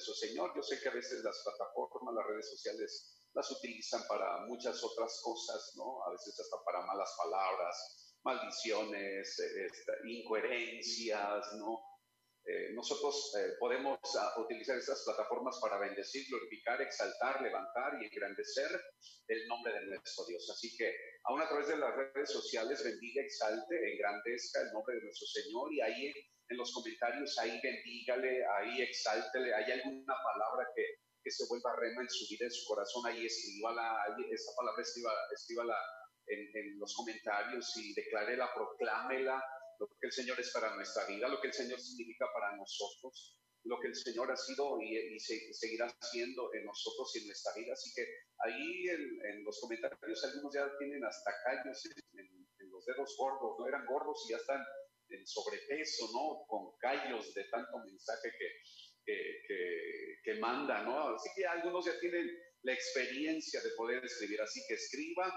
nuestro Señor. Yo sé que a veces las plataformas, las redes sociales las utilizan para muchas otras cosas, ¿no? A veces hasta para malas palabras, maldiciones, este, incoherencias, ¿no? Eh, nosotros eh, podemos ah, utilizar estas plataformas para bendecir, glorificar, exaltar, levantar y engrandecer el nombre de nuestro Dios. Así que aún a través de las redes sociales, bendiga, exalte, engrandezca el nombre de nuestro Señor y ahí en los comentarios, ahí bendígale, ahí exáltele, hay alguna palabra que, que se vuelva rema en su vida, en su corazón, ahí escríbala, ahí esa palabra escriba, escríbala en, en los comentarios y declárela, proclámela, lo que el Señor es para nuestra vida, lo que el Señor significa para nosotros, lo que el Señor ha sido y, seguirá siendo en nosotros y en nuestra vida. Así que ahí en, los comentarios algunos ya tienen hasta callos en, los dedos gordos, no eran gordos y ya están sobrepeso, ¿no? Con callos de tanto mensaje que, que, que manda, ¿no? Así que algunos ya tienen la experiencia de poder escribir, así que escriba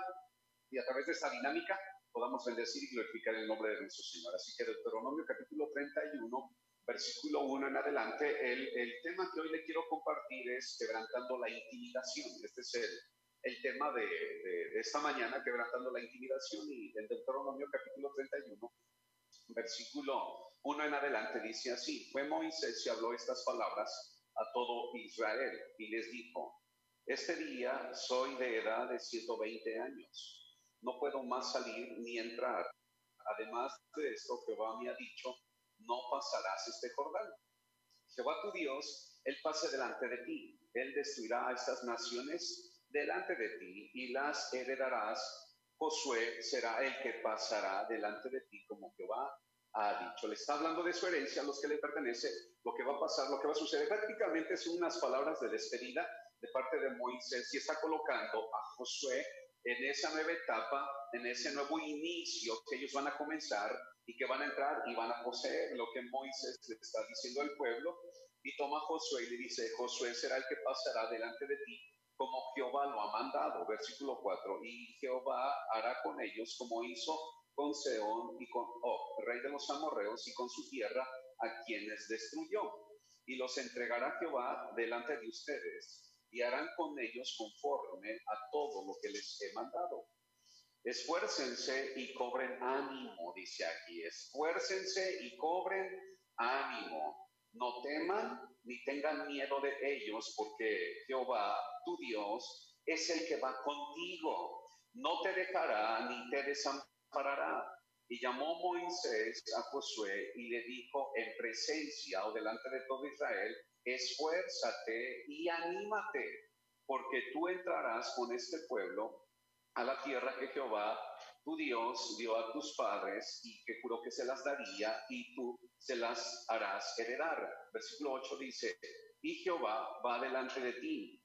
y a través de esa dinámica podamos bendecir y glorificar el nombre de nuestro Señor. Así que Deuteronomio capítulo 31, versículo 1 en adelante, el, el tema que hoy le quiero compartir es quebrantando la intimidación. Este es el, el tema de, de, esta mañana, quebrantando la intimidación, y en Deuteronomio capítulo 31, versículo 1 en adelante, dice así, fue Moisés y habló estas palabras a todo Israel y les dijo, este día soy de edad de 120 años no puedo más salir ni entrar. Además de esto, Jehová me ha dicho, no pasarás este Jordán. Jehová tu Dios, Él pase delante de ti. Él destruirá a estas naciones delante de ti y las heredarás. Josué será el que pasará delante de ti como Jehová ha dicho. Le está hablando de su herencia, a los que le pertenece, lo que va a pasar, lo que va a suceder. Prácticamente son unas palabras de despedida de parte de Moisés y está colocando a Josué en esa nueva etapa, en ese nuevo inicio que ellos van a comenzar y que van a entrar y van a poseer lo que Moisés le está diciendo al pueblo. Y toma Josué y le dice, Josué será el que pasará delante de ti como Jehová lo ha mandado. Versículo 4. Y Jehová hará con ellos como hizo con Seón y con Og, rey de los amorreos, y con su tierra a quienes destruyó. Y los entregará Jehová delante de ustedes y harán con ellos conforme a todo lo que les he mandado. Esfuércense y cobren ánimo, dice aquí, esfuércense y cobren ánimo. No teman ni tengan miedo de ellos, porque Jehová, tu Dios, es el que va contigo. No te dejará ni te desamparará. Y llamó Moisés a Josué y le dijo en presencia o delante de todo Israel, esfuérzate y anímate, porque tú entrarás con este pueblo a la tierra que Jehová, tu Dios, dio a tus padres y que juró que se las daría y tú se las harás heredar. Versículo 8 dice, y Jehová va delante de ti,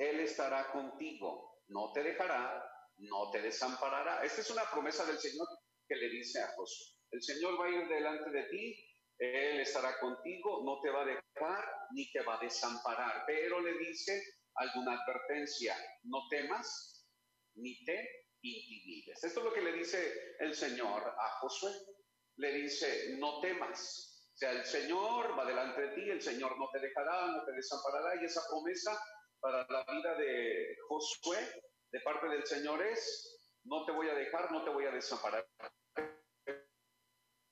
Él estará contigo, no te dejará, no te desamparará. Esta es una promesa del Señor que le dice a Josué. El Señor va a ir delante de ti él estará contigo, no te va a dejar ni te va a desamparar. Pero le dice alguna advertencia, no temas ni te intimides. Esto es lo que le dice el Señor a Josué. Le dice, no temas. O sea, el Señor va delante de ti, el Señor no te dejará, no te desamparará. Y esa promesa para la vida de Josué de parte del Señor es, no te voy a dejar, no te voy a desamparar.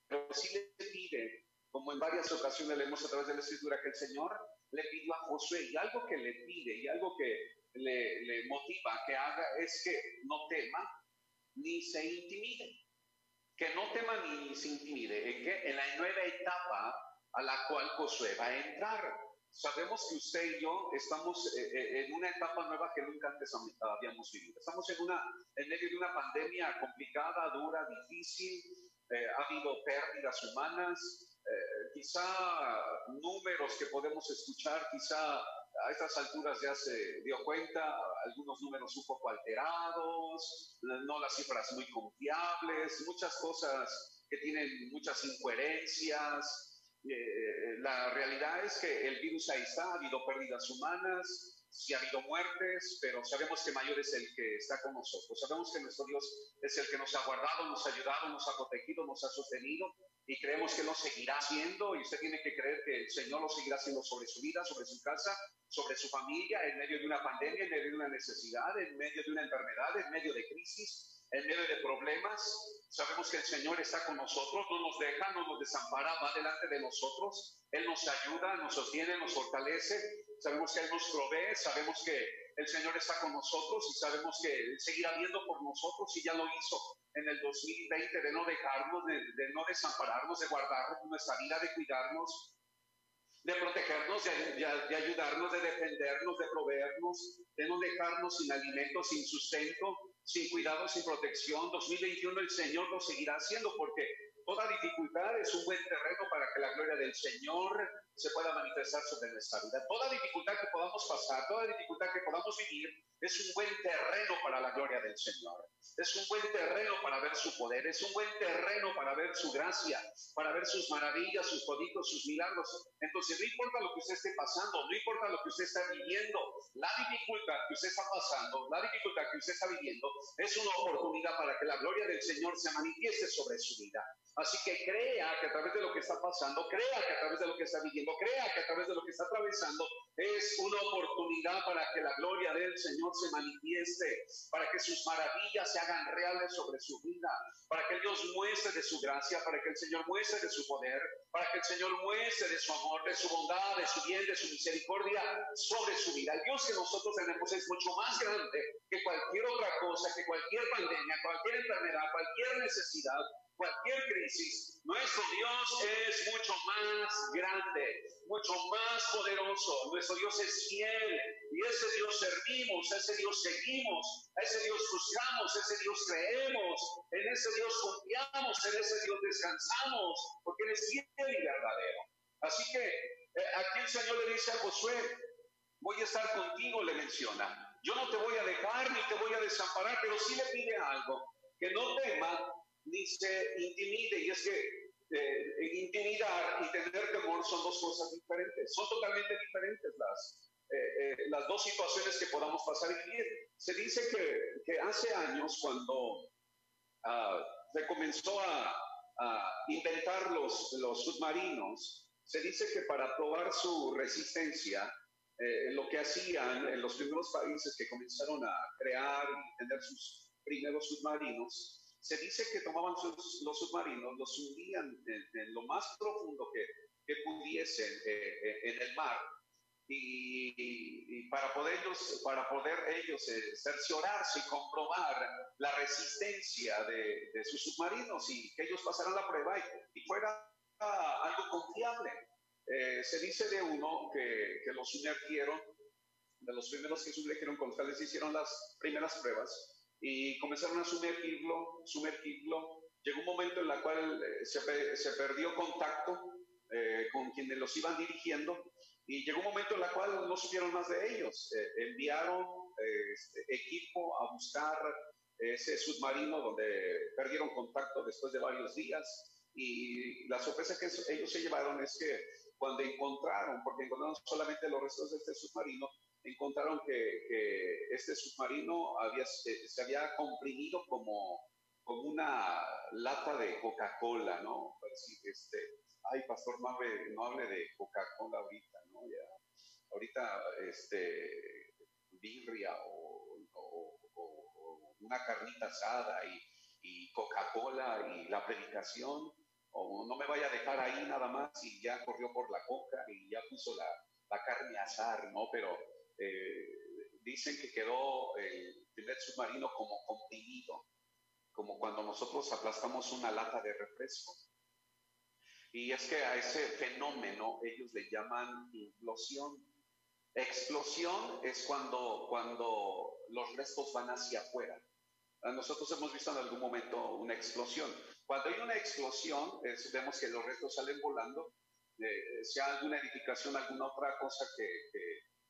Pero sí le pide como en varias ocasiones leemos a través de la escritura que el Señor le pidió a Josué y algo que le pide y algo que le, le motiva que haga es que no tema ni se intimide. Que no tema ni se intimide. ¿En qué? En la nueva etapa a la cual Josué va a entrar. Sabemos que usted y yo estamos eh, eh, en una etapa nueva que nunca antes habíamos vivido. Estamos en, una, en medio de una pandemia complicada, dura, difícil. Eh, ha habido pérdidas humanas, eh, quizá números que podemos escuchar, quizá a estas alturas ya se dio cuenta, algunos números un poco alterados, no las cifras muy confiables, muchas cosas que tienen muchas incoherencias. Eh, la realidad es que el virus ahí está, ha habido pérdidas humanas, si ha habido muertes, pero sabemos que mayor es el que está con nosotros. Sabemos que nuestro Dios es el que nos ha guardado, nos ha ayudado, nos ha protegido, nos ha sostenido y creemos que lo seguirá haciendo y usted tiene que creer que el Señor lo seguirá haciendo sobre su vida, sobre su casa, sobre su familia, en medio de una pandemia, en medio de una necesidad, en medio de una enfermedad, en medio de crisis, en medio de problemas. Sabemos que el Señor está con nosotros, no nos deja, no nos desampara, va delante de nosotros. Él nos ayuda, nos sostiene, nos fortalece. Sabemos que Él nos provee, sabemos que el Señor está con nosotros y sabemos que Él seguirá viendo por nosotros y ya lo hizo en el 2020 de no dejarnos, de, no desampararnos, de guardarnos nuestra vida, de cuidarnos, de protegernos, de, de, ayudarnos, de defendernos, de proveernos, de no dejarnos sin alimento, sin sustento, sin cuidado, sin protección. 2021 el Señor lo seguirá haciendo porque toda dificultad es un buen terreno para que la gloria del Señor se pueda manifestar sobre nuestra vida. Toda dificultad que podamos pasar, toda dificultad que podamos vivir, es un buen terreno para la gloria del Señor. Es un buen terreno para ver su poder, es un buen terreno para ver su gracia, para ver sus maravillas, sus prodigios, sus milagros. Entonces, no importa lo que usted esté pasando, no importa lo que usted está viviendo, la dificultad que usted está pasando, la dificultad que usted está viviendo, es una oportunidad para que la gloria del Señor se manifieste sobre su vida. Así que crea que a través de lo que está pasando, crea que a través de lo que está viviendo, crea que a través de lo que está atravesando, es una oportunidad para que la gloria del Señor se manifieste, para que sus maravillas se hagan reales sobre su vida, para que Dios muestre de su gracia, para que el Señor muestre de su poder, para que el Señor muestre de su amor, de su bondad, de su bien, de su misericordia sobre su vida. El Dios que nosotros tenemos es mucho más grande que cualquier otra cosa, que cualquier pandemia, cualquier enfermedad, cualquier necesidad, cualquier crisis, nuestro Dios es mucho más grande, mucho más poderoso. Nuestro Dios es fiel y ese Dios servimos, ese Dios seguimos, a ese Dios buscamos, ese Dios creemos, en ese Dios confiamos, en ese Dios descansamos, porque Él es fiel y verdadero. Así que eh, aquí el Señor le dice a Josué, voy a estar contigo, le menciona. Yo no te voy a dejar ni te voy a desamparar, pero sí le pide algo, que no tema ni se intimide. Y es que eh, intimidar y tener temor son dos cosas diferentes, son totalmente diferentes las, eh, eh, las dos situaciones que podamos pasar y. Se dice que, que hace años cuando uh, se comenzó a, a, inventar los, los submarinos, se dice que para probar su resistencia, eh, lo que hacían en los primeros países que comenzaron a crear y tener sus primeros submarinos, se dice que tomaban los submarinos, los hundían en, lo más profundo que, que pudiesen eh, eh, en el mar y, para, poder ellos, para poder ellos eh, cerciorarse y comprobar la resistencia de, de, sus submarinos y que ellos pasaran la prueba y, fuera algo confiable. se dice de uno que, que los sumergieron, de los primeros que sumergieron con les hicieron las primeras pruebas, y comenzaron a sumergirlo, sumergirlo. Llegó un momento en el cual eh, se, se perdió contacto eh, con quienes los iban dirigiendo y llegó un momento en el cual no supieron más de ellos. Eh, enviaron este, equipo a buscar ese submarino donde perdieron contacto después de varios días y la sorpresa que ellos se llevaron es que cuando encontraron, porque encontraron solamente los restos de este submarino, encontraron que, este submarino había, se, había comprimido como, como una lata de Coca-Cola, ¿no? este, ay, pastor, no hable, no de Coca-Cola ahorita, ¿no? Ya, ahorita, este, birria o, una carnita asada y, Coca-Cola y la predicación, o no me vaya a dejar ahí nada más y ya corrió por la coca y ya puso la, la carne a ¿no? Pero eh, dicen que quedó el primer submarino como comprimido, como cuando nosotros aplastamos una lata de refresco. Y es que a ese fenómeno ellos le llaman implosión. Explosión es cuando, cuando los restos van hacia afuera. Nosotros hemos visto en algún momento una explosión. Cuando hay una explosión, vemos que los restos salen volando, eh, sea alguna edificación, alguna otra cosa que,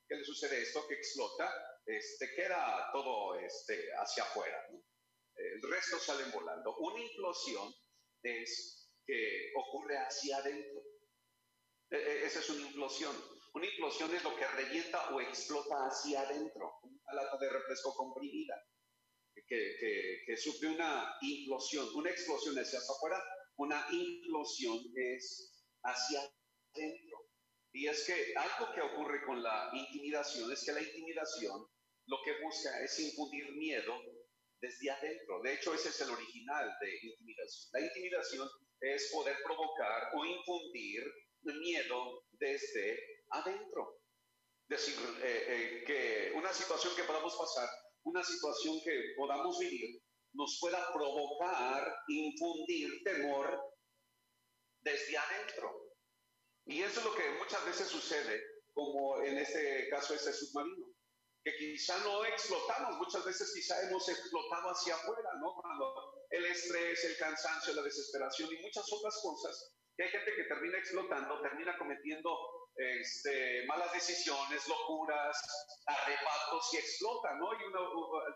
¿qué le sucede esto? Que explota, este, queda todo este, hacia afuera. El resto salen volando. Una implosión es que ocurre hacia adentro. E, e, esa es una implosión. Una implosión es lo que revienta o explota hacia adentro, una lata de refresco comprimida, que, que, sufre una implosión, una explosión es hacia afuera, una implosión es hacia adentro. Y es que algo que ocurre con la intimidación es que la intimidación lo que busca es infundir miedo desde adentro. De hecho, ese es el original de intimidación. La intimidación es poder provocar o infundir miedo desde adentro. Decir, eh, eh, que una situación que podamos pasar, una situación que podamos vivir, nos pueda provocar, infundir temor desde adentro. Y eso es lo que muchas veces sucede, como en este caso este submarino, que quizá no explotamos, muchas veces quizá hemos explotado hacia afuera, ¿no? Cuando el estrés, el cansancio, la desesperación y muchas otras cosas, que hay gente que termina explotando, termina cometiendo este, malas decisiones, locuras, arrebatos y explota, ¿no? Y uno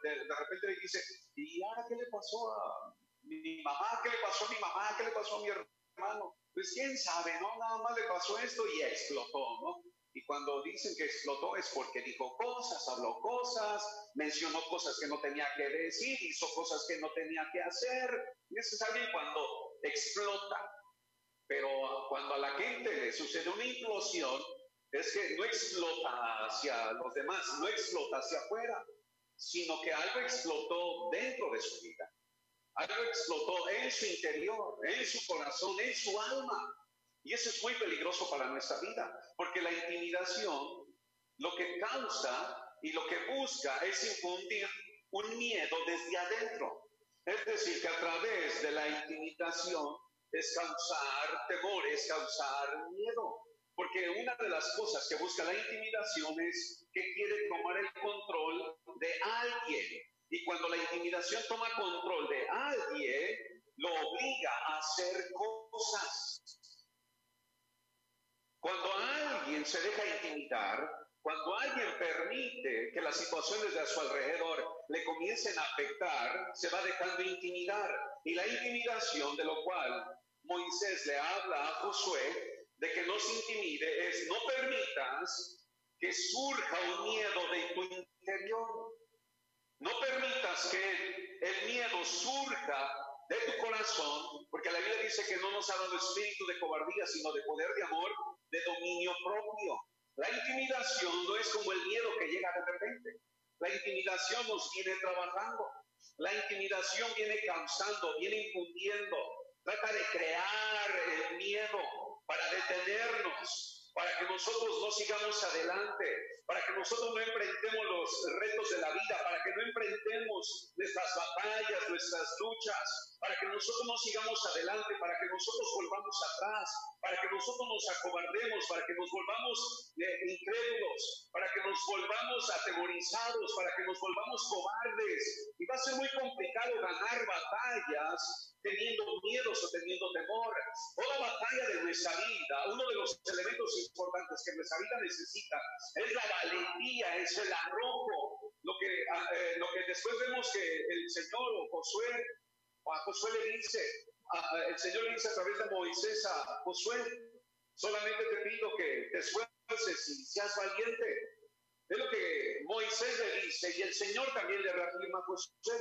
de, de repente dice, ¿y ahora qué le pasó a mi mamá? ¿Qué le pasó a mi mamá? ¿Qué le pasó a mi hermano? Pues quién sabe, ¿no? Nada más le pasó esto y explotó, ¿no? Y cuando dicen que explotó es porque dijo cosas, habló cosas, mencionó cosas que no tenía que decir, hizo cosas que no tenía que hacer. Y ese es cuando explota. Pero cuando a la gente le sucede una implosión, es que no explota hacia los demás, no explota hacia afuera, sino que algo explotó dentro de su vida. Algo explotó en su interior, en su corazón, en su alma. Y eso es muy peligroso para nuestra vida, porque la intimidación lo que causa y lo que busca es infundir un miedo desde adentro. Es decir, que a través de la intimidación es causar temor, es causar miedo. Porque una de las cosas que busca la intimidación es que quiere tomar el control de alguien. Y cuando la intimidación toma control de alguien, lo obliga a hacer cosas. Cuando alguien se deja intimidar, cuando alguien permite que las situaciones de a su alrededor le comiencen a afectar, se va dejando intimidar. Y la intimidación, de lo cual Moisés le habla a Josué, de que no se intimide, es no permitas que surja un miedo de tu interior. No permitas que el miedo surja de tu corazón, porque la Biblia dice que no nos ha dado espíritu de cobardía, sino de poder de amor, de dominio propio. La intimidación no es como el miedo que llega de repente. La intimidación nos viene trabajando. La intimidación viene causando, viene infundiendo. Trata de crear el miedo para detenernos, para que nosotros no sigamos adelante, para que nosotros no enfrentemos los retos de la vida, para que no enfrentemos nuestras batallas, nuestras luchas, para que nosotros no sigamos adelante, para que nosotros volvamos atrás, para que nosotros nos acobardemos, para que nos volvamos eh, incrédulos, para que nos volvamos atemorizados, para que nos volvamos cobardes. Y va a ser muy complicado ganar batallas teniendo miedos o teniendo temor. Toda batalla de nuestra vida, uno de los elementos importantes que nuestra vida necesita es la valentía, es el arrojo. Lo que, ah, eh, lo que después vemos que el Señor o Josué, a Josué le dice, el Señor le dice a través de Moisés a Josué, solamente te pido que te esfuerces y seas valiente. Es lo que Moisés le dice y el Señor también le reafirma a Josué.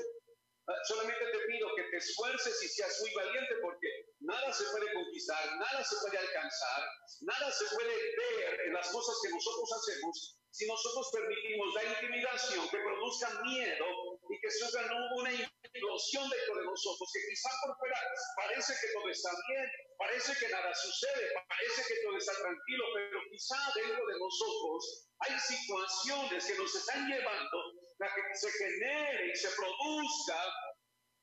Ah, solamente te pido que te esfuerces y seas muy valiente porque nada se puede conquistar, nada se puede alcanzar, nada se puede ver en las cosas que nosotros hacemos si nosotros permitimos la intimidación que produzca miedo y que surja una implosión dentro de nosotros, que quizá por fuera parece que todo está bien, parece que nada sucede, parece que todo está tranquilo, pero quizá dentro de nosotros hay situaciones que nos están llevando a que se genere y se produzca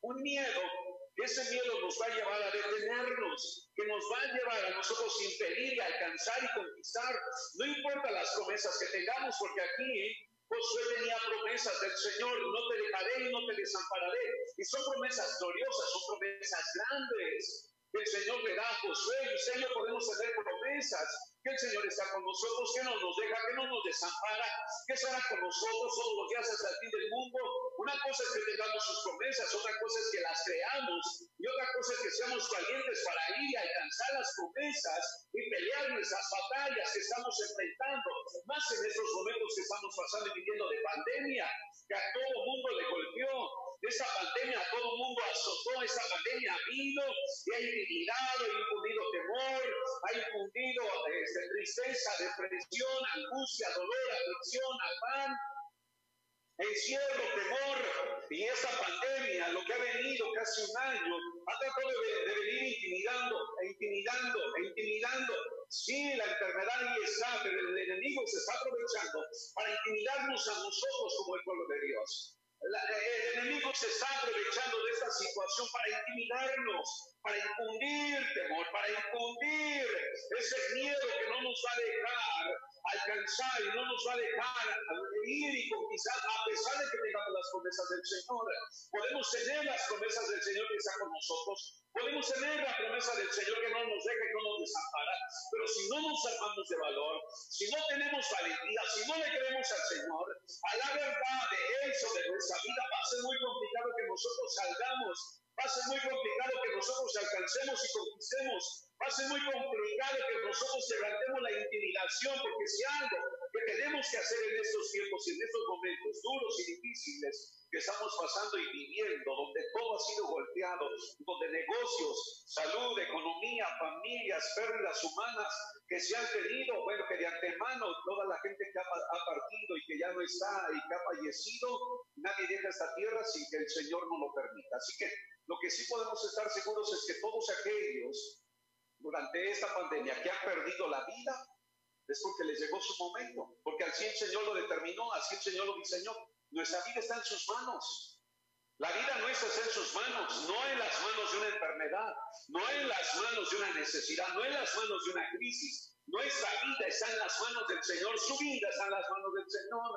un miedo. Ese miedo nos va a llevar a detenernos, que nos va a llevar a nosotros impedir y alcanzar y conquistar. No importa las promesas que tengamos, porque aquí Josué tenía promesas del Señor, no te dejaré y no te desampararé. Y son promesas gloriosas, son promesas grandes. Que el Seño le da a Josué y yo podemos tener promesas. Que el Señor está con nosotros, que no nos deja, que no nos desampara, que estará con nosotros todos los días hasta el fin del mundo. Una cosa es que tengamos sus promesas, otra cosa es que las creamos y otra cosa es que seamos valientes para ir y alcanzar las promesas y pelear nuestras batallas que estamos enfrentando, más en estos momentos que estamos pasando y viviendo de pandemia, que a todo mundo le golpeó, esa pandemia a todo mundo azotó, esa pandemia ha vino y ha intimidado, ha infundido temor, ha infundido este, tristeza, depresión, angustia, dolor, aflicción, afán, encierro, temor. Y esa pandemia, lo que ha venido casi un año, ha tratado de, venir intimidando, e intimidando, e intimidando. Sí, la enfermedad ahí está, pero el enemigo se está aprovechando para intimidarnos a nosotros como el pueblo de Dios el enemigo se está aprovechando de esta situación para intimidarnos, para infundir temor, para infundir ese miedo que no nos va a dejar alcanzar y no nos va a dejar ir y conquistar a pesar de que tengamos las promesas del Señor. Podemos tener las promesas del Señor que está con nosotros, podemos tener la promesa del Señor que no nos deja y no nos desampara, pero si no nos armamos de valor, si no tenemos valentía, si no le creemos al Señor, a la verdad de eso de nuestra vida va a ser muy complicado que nosotros salgamos, va a ser muy complicado que nosotros alcancemos y conquistemos Va a ser muy complicado que nosotros levantemos la intimidación, porque si algo que tenemos que hacer en estos tiempos y en estos momentos duros y difíciles que estamos pasando y viviendo, donde todo ha sido golpeado, donde negocios, salud, economía, familias, pérdidas humanas que se han tenido, bueno, que de antemano toda la gente que ha, ha partido y que ya no está y que ha fallecido, nadie deja esta tierra sin que el Señor no lo permita. Así que lo que sí podemos estar seguros es que todos aquellos durante esta pandemia que han perdido la vida es porque les llegó su momento, porque así el Señor lo determinó, así el Señor lo diseñó. Nuestra vida está en sus manos. La vida nuestra está en sus manos, no en las manos de una enfermedad, no en las manos de una necesidad, no en las manos de una crisis. Nuestra vida está en las manos del Señor, su vida está en las manos del Señor.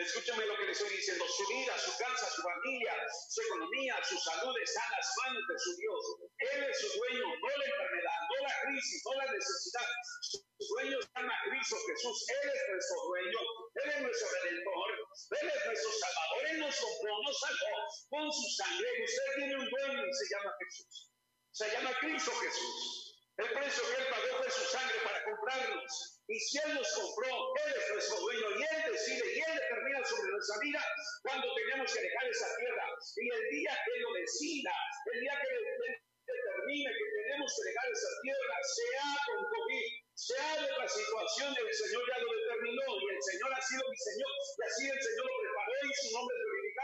Escúchame lo que le estoy diciendo. Su vida, su casa, su familia, su economía, su salud están en las manos de su Dios. Él es su dueño, no la enfermedad, no la crisis, no la necesidad. Su dueño se llama Cristo Jesús. Él es nuestro dueño. Él es nuestro redentor. Él es nuestro salvador. Él nos compró, nos salvó con su sangre. Usted tiene un dueño y se llama Jesús. Se llama Cristo Jesús. El precio que Él pagó fue su sangre para comprarnos. Y si Él nos compró, Él es nuestro dueño y Él decide y Él determina sobre nuestra vida cuando tenemos que dejar esa tierra. Y el día que lo decida, el día que Él determine que tenemos que dejar esa tierra, sea con COVID, sea de la situación, el Señor ya lo determinó y el Señor ha sido mi Señor y así el Señor lo preparó y su nombre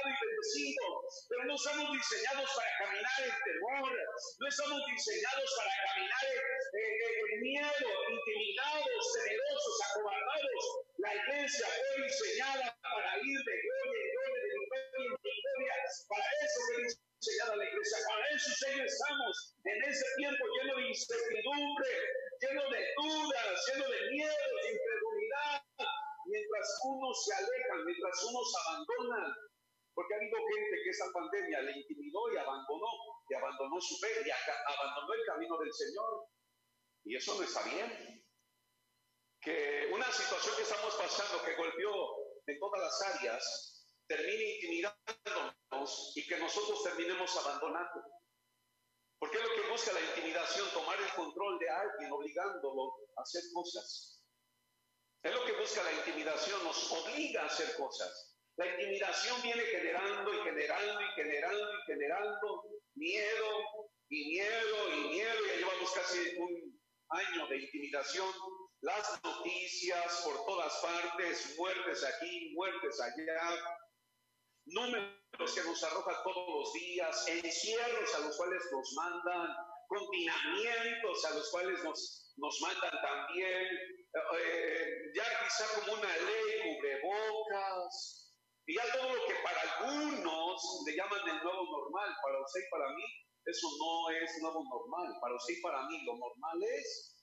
y bendecido. Pero no estamos diseñados para caminar en temor, no estamos diseñados para caminar en, miedo, intimidados, temerosos, acobardados. La iglesia fue diseñada para ir de gloria en gloria, de en. Para eso fue diseñada la iglesia, para eso estamos en ese tiempo lleno de incertidumbre, lleno de dudas, lleno de miedo, de incredulidad, mientras unos se alejan, mientras unos abandonan. Porque ha habido gente que esa pandemia le intimidó y abandonó, y abandonó su fe, y abandonó el camino del Señor. Y eso no está bien. Que una situación que estamos pasando, que golpeó en todas las áreas, termine intimidándonos y que nosotros terminemos abandonando. Porque es lo que busca la intimidación, tomar el control de alguien, obligándolo a hacer cosas. Es lo que busca la intimidación, nos obliga a hacer cosas. La intimidación viene generando y generando y generando y generando miedo y miedo y miedo. Ya llevamos casi un año de intimidación. Las noticias por todas partes, muertes aquí, muertes allá, números que nos arrojan todos los días, encierros a los cuales nos mandan, confinamientos a los cuales nos, nos mandan también, eh, ya quizá como una ley, cubrebocas, y ya todo lo que para algunos le llaman el nuevo normal, para usted y para mí, eso no es nuevo normal, para usted y para mí lo normal es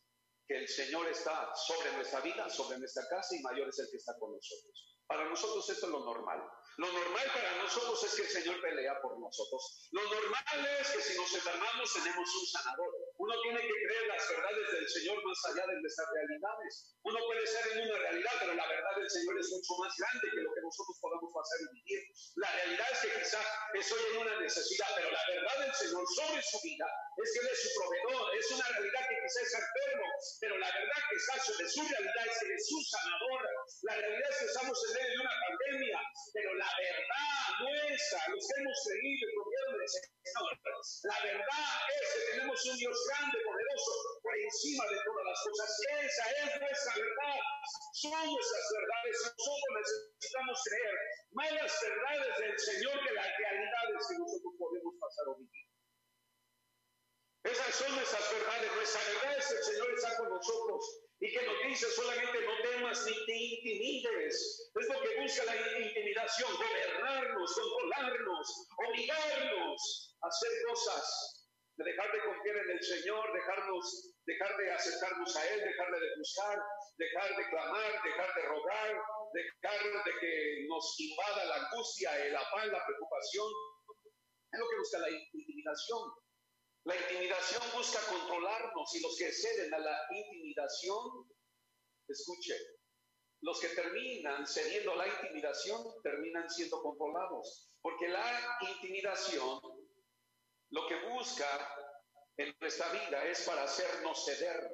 que el Señor está sobre nuestra vida, sobre nuestra casa y mayor es el que está con nosotros. Para nosotros esto es lo normal. Lo normal para nosotros es que el Señor pelea por nosotros. Lo normal es que si nos enfermamos tenemos un sanador. Uno tiene que creer las verdades del Señor más allá de nuestras realidades. Uno puede ser en una realidad, pero la verdad del Señor es mucho más grande que lo que nosotros podamos hacer y vivir. La realidad es que quizá estoy en una necesidad, pero la verdad del Señor sobre su vida es que Él es su proveedor. Es una realidad que quizá es enfermo, pero la verdad que está sobre su realidad es que es su sanador. La realidad es que estamos en medio de una pandemia, pero la verdad nuestra, los que hemos creído y confiado del Señor, la verdad es que tenemos un Dios grande, poderoso, por encima de todas las cosas. Esa es nuestra verdad. Son nuestras verdades. Nosotros necesitamos creer más las verdades del Señor que las realidades que nosotros podemos pasar o vivir. Esas son nuestras verdades. Nuestra verdad es el Señor está con nosotros y que nos dice solamente no temas ni te intimides. Es lo que busca la intimidación, gobernarnos, controlarnos, obligarnos a hacer cosas, de dejar de confiar en el Señor, dejarnos, dejar de acercarnos a Él, dejarle de buscar, dejar de clamar, dejar de rogar, dejar de que nos invada la angustia, el afán, la preocupación. Es lo que busca la intimidación. La intimidación busca controlarnos y los que ceden a la intimidación, escuche, los que terminan cediendo a la intimidación terminan siendo controlados, porque la intimidación lo que busca en nuestra vida es para hacernos ceder,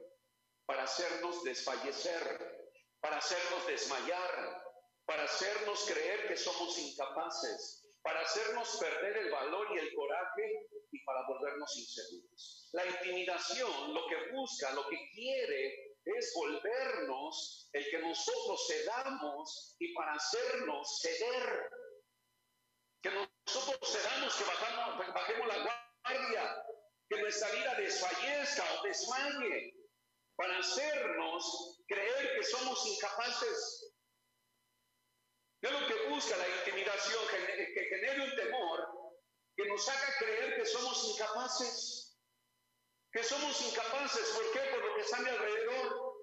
para hacernos desfallecer, para hacernos desmayar, para hacernos creer que somos incapaces, para hacernos perder el valor y el coraje y para volvernos inseguros. La intimidación lo que busca, lo que quiere es volvernos el que nosotros cedamos y para hacernos ceder. Que nosotros cedamos, que bajamos, bajemos la guardia, que nuestra vida desfallezca o desmaye, para hacernos creer que somos incapaces es lo que busca la intimidación, que genere un temor que nos haga creer que somos incapaces. Que somos incapaces, ¿por qué? Por lo que está a mi alrededor.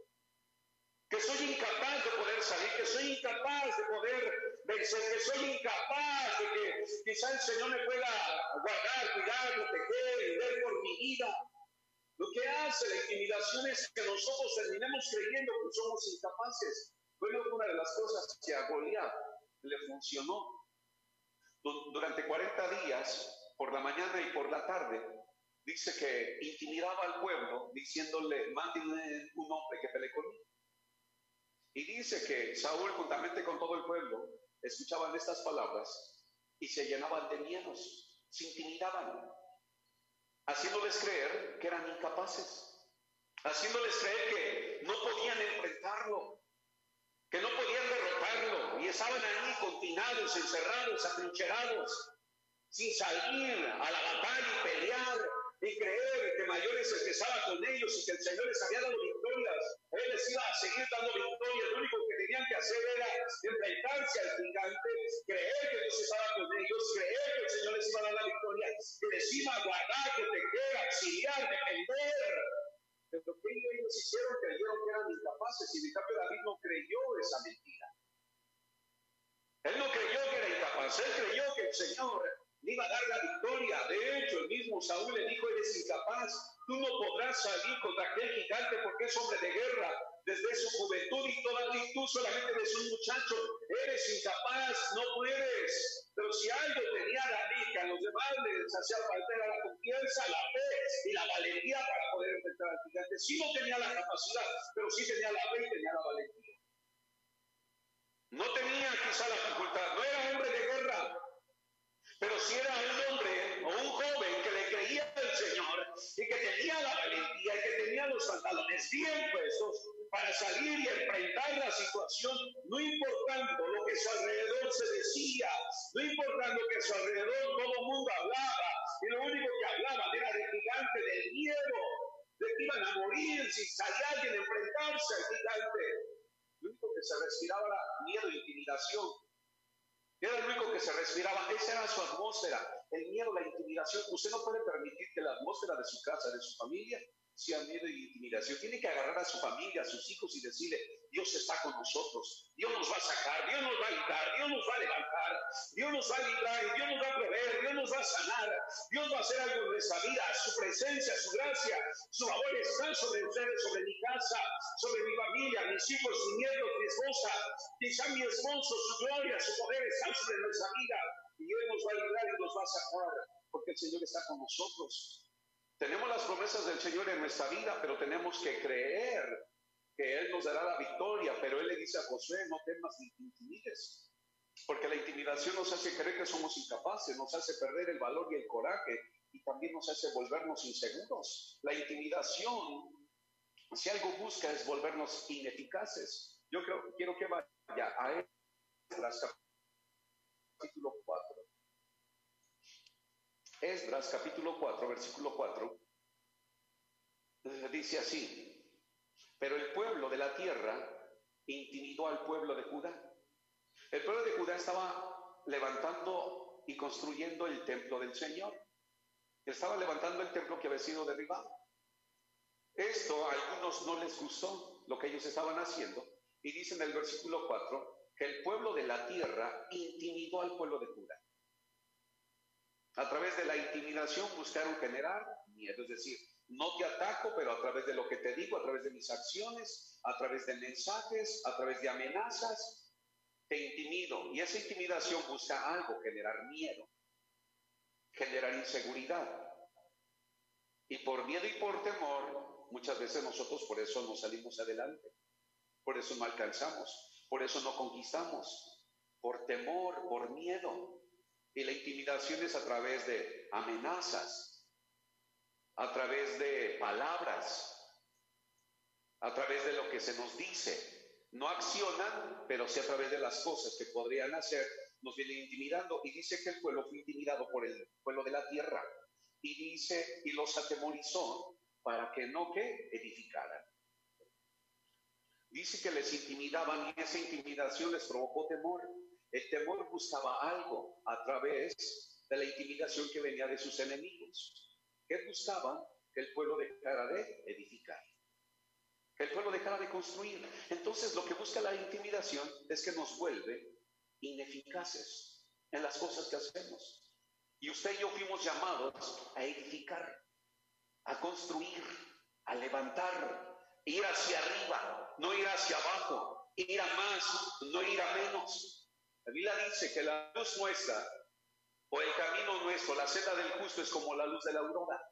Que soy incapaz de poder salir, que soy incapaz de poder vencer, que soy incapaz de que quizá el Señor me pueda guardar, cuidar, proteger y ver por mi vida. Lo que hace la intimidación es que nosotros terminemos creyendo que somos incapaces. Fue una de las cosas que a Goliat le funcionó. Durante 40 días, por la mañana y por la tarde, dice que intimidaba al pueblo diciéndole, mándenle un hombre que pelee conmigo. Y dice que Saúl, juntamente con todo el pueblo, escuchaban estas palabras y se llenaban de miedos, se intimidaban, haciéndoles creer que eran incapaces, haciéndoles creer que no podían enfrentarlo, que no podían estaban ahí confinados, encerrados, atrincherados, sin salir a la batalla y pelear y creer que mayor es el con ellos y que el Señor les había dado victorias. Él les iba a seguir dando victorias. Lo único que tenían que hacer era enfrentarse al gigante, creer que Dios estaba con ellos, creer que el Señor les iba a dar la victoria, que les iba a guardar, proteger, auxiliar, defender. Pero que ellos hicieron, creyeron que eran incapaces y cambio David no creyó esa mentira. Él no creyó que era incapaz, él creyó que el Señor le iba a dar la victoria. De hecho, el mismo Saúl le dijo, eres incapaz, tú no podrás salir contra aquel gigante porque es hombre de guerra desde su juventud y todavía tú solamente eres un muchacho, eres incapaz, no puedes. Pero si algo tenía David que a los demás les hacía falta la confianza, la fe y la valentía para poder enfrentar al gigante. Sí no tenía la capacidad, pero sí tenía la fe y tenía la valentía. No tenía quizá la facultad, no era hombre de guerra, pero si era un hombre o un joven que le creía al Señor y que tenía la valentía y que tenía los pantalones bien puestos para salir y enfrentar la situación, no importando lo que su alrededor se decía, no importando que su alrededor todo el mundo hablaba, y lo único que hablaban era del gigante, del miedo, de que iban a morir si salía alguien a enfrentarse al gigante. Lo único que se respiraba era miedo e intimidación. Era lo único que se respiraba. Esa era su atmósfera. El miedo, la intimidación. Usted no puede permitir que la atmósfera de su casa, de su familia, sea miedo y intimidación. Tiene que agarrar a su familia, a sus hijos y decirle, Dios está con nosotros, Dios nos va a sacar, Dios nos va a librar, Dios nos va a levantar, Dios nos va a librar Dios nos va a prever, Dios nos va a sanar, Dios va a hacer algo en nuestra vida, su presencia, su gracia, su favor están sobre ustedes, sobre mi casa, sobre mi familia, mis hijos, mi nietos, mi esposa, quizá mi esposo, su gloria, su poder están sobre nuestra vida nos va a librar y nos va a sacar porque el Señor está con nosotros. Tenemos las promesas del Señor en nuestra vida, pero tenemos que creer que Él nos dará la victoria. Pero Él le dice a Josué, no temas ni intimides, porque la intimidación nos hace creer que somos incapaces, nos hace perder el valor y el coraje y también nos hace volvernos inseguros. La intimidación, si algo busca, es volvernos ineficaces. Yo creo, quiero que vaya a Esdras capítulo 4. Esdras capítulo 4, versículo 4, eh, dice así, pero el pueblo de la tierra intimidó al pueblo de Judá. El pueblo de Judá estaba levantando y construyendo el templo del Señor. Estaba levantando el templo que había sido derribado. Esto a algunos no les gustó lo que ellos estaban haciendo y dice en el versículo 4 que el pueblo de la tierra intimidó al pueblo de Judá. A través de la intimidación buscaron generar miedo, es decir, no te ataco, pero a través de lo que te digo, a través de mis acciones, a través de mensajes, a través de amenazas, te intimido. Y esa intimidación busca algo, generar miedo, generar inseguridad. Y por miedo y por temor, muchas veces nosotros por eso no salimos adelante, por eso no alcanzamos, por eso no conquistamos, por temor, por miedo. Y la intimidación es a través de amenazas, a través de palabras, a través de lo que se nos dice. No accionan, pero sí a través de las cosas que podrían hacer, nos vienen intimidando. Y dice que el pueblo fue intimidado por el pueblo de la tierra. Y dice, y los atemorizó para que no que edificaran. Dice que les intimidaban y esa intimidación les provocó temor. El temor buscaba algo a través de la intimidación que venía de sus enemigos. ¿Qué buscaban? Que el pueblo dejara de edificar. Que el pueblo dejara de construir. Entonces lo que busca la intimidación es que nos vuelve ineficaces en las cosas que hacemos. Y usted y yo fuimos llamados a edificar, a construir, a levantar, ir hacia arriba, no ir hacia abajo, ir a más, no ir a menos. La dice que la luz nuestra, o el camino nuestro, la senda del justo es como la luz de la aurora,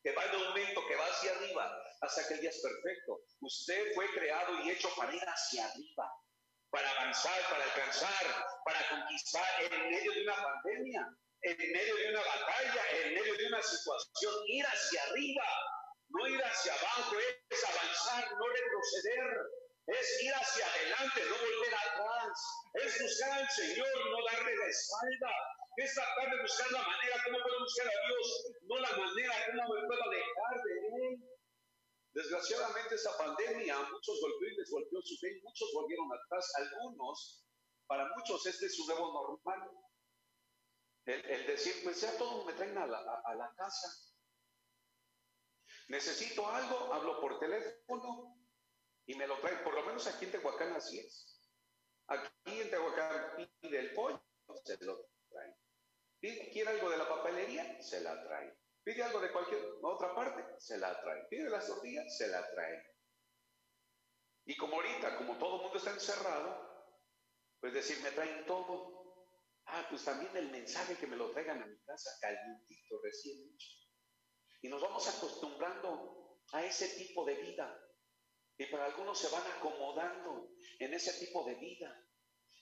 que va en aumento, que va hacia arriba, hasta que el día es perfecto. Usted fue creado y hecho para ir hacia arriba, para avanzar, para alcanzar, para conquistar en medio de una pandemia, en medio de una batalla, en medio de una situación, ir hacia arriba, no ir hacia abajo, es avanzar, no retroceder, es ir hacia adelante, no volver atrás, es buscar al Señor, no darle la espalda, es tratar de buscar la manera como puedo buscar a Dios, no la manera como me puedo alejar de Él. Desgraciadamente esa pandemia a muchos golpeó y les golpeó su fe, muchos volvieron atrás, algunos, para muchos este es su nuevo normal. El, decir, pues ya todos me traen a la, a la casa. Necesito algo, hablo por teléfono, y me lo traen, por lo menos aquí en Tehuacán así es. Aquí en Tehuacán pide el pollo, se lo traen. Pide, quiere algo de la papelería, se la traen. Pide algo de cualquier otra parte, se la traen. Pide las tortillas, se la traen. Y como ahorita, como todo el mundo está encerrado, pues decir, me traen todo. Ah, pues también el mensaje que me lo traigan a mi casa, calientito, recién hecho. Y nos vamos acostumbrando a ese tipo de vida. Y para algunos se van acomodando en ese tipo de vida.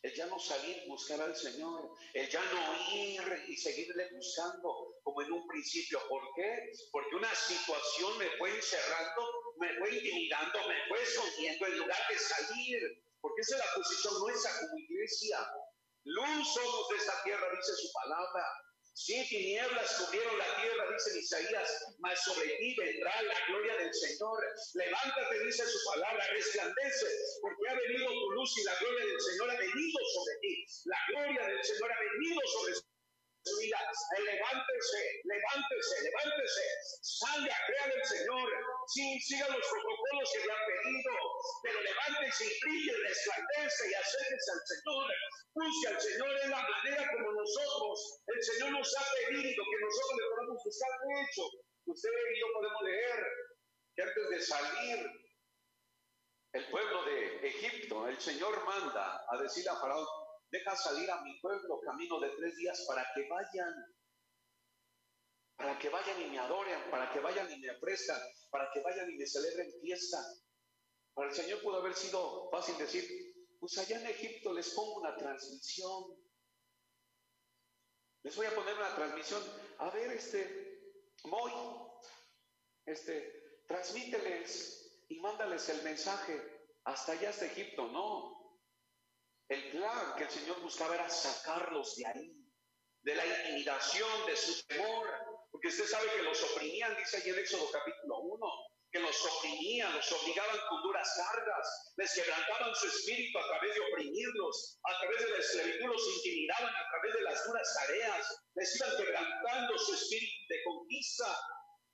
El ya no salir, buscar al Señor. El ya no ir y seguirle buscando como en un principio. ¿Por qué? Porque una situación me fue encerrando, me fue intimidando, me fue escondiendo en lugar de salir. Porque esa es la posición nuestra como iglesia. Luz somos de esta tierra, dice su palabra. Sí, tinieblas cubrieron la tierra, dice Isaías, mas sobre ti vendrá la gloria del Señor. Levántate, dice su palabra, resplandece, porque ha venido tu luz y la gloria del Señor ha venido sobre ti. La gloria del Señor ha venido sobre ti vida. Levántese, levántese, levántese. Salga, crea del Señor. Sí, siga los protocolos que le han pedido, pero levántese y brille, resplandece y acérquese al Señor. Busque al Señor en la manera como nosotros, el Señor nos ha pedido que nosotros le podamos buscar. De hecho, usted y yo podemos leer que antes de salir el pueblo de Egipto, el Señor manda a decir a Faraón, deja salir a mi pueblo camino de tres días para que vayan, para que vayan y me adoren, para que vayan y me ofrezcan, para que vayan y me celebren fiesta. Para el Señor pudo haber sido fácil decir, pues allá en Egipto les pongo una transmisión. Les voy a poner una transmisión. A ver, este, Moy, este, transmíteles y mándales el mensaje hasta allá, hasta Egipto. No, el plan que el Señor buscaba era sacarlos de ahí, de la intimidación, de su temor, porque usted sabe que los oprimían, dice ahí en Éxodo capítulo 1, que los oprimían, los obligaban con duras cargas, les quebrantaban su espíritu a través de oprimirlos, a través de la esclavitud los intimidaban a través de las duras tareas, les iban quebrantando su espíritu de conquista,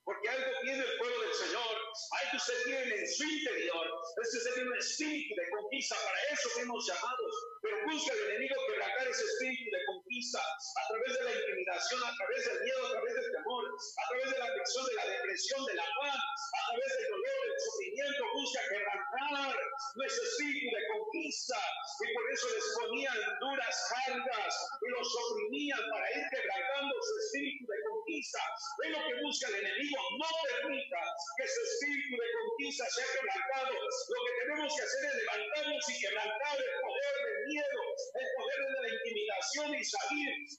porque algo tiene el pueblo del Señor, algo usted tiene en su interior. Es que usted tiene un espíritu de conquista, para eso fuimos llamados. Pero busca el enemigo quebrantar ese espíritu de conquista a través de la intimidación, a través del miedo, a través del temor, a través de la aflicción, de la depresión, de la paz, a través del dolor, del sufrimiento. Busca quebrantar nuestro espíritu de conquista y por eso les ponían duras cargas y los oprimían para ir quebrantando su espíritu de conquista. Es lo que busca el enemigo no permita que ese espíritu de conquista sea quebrantado. Lo que tenemos que hacer es levantarnos y quebrantar el poder del miedo, el poder de la intimidación y salir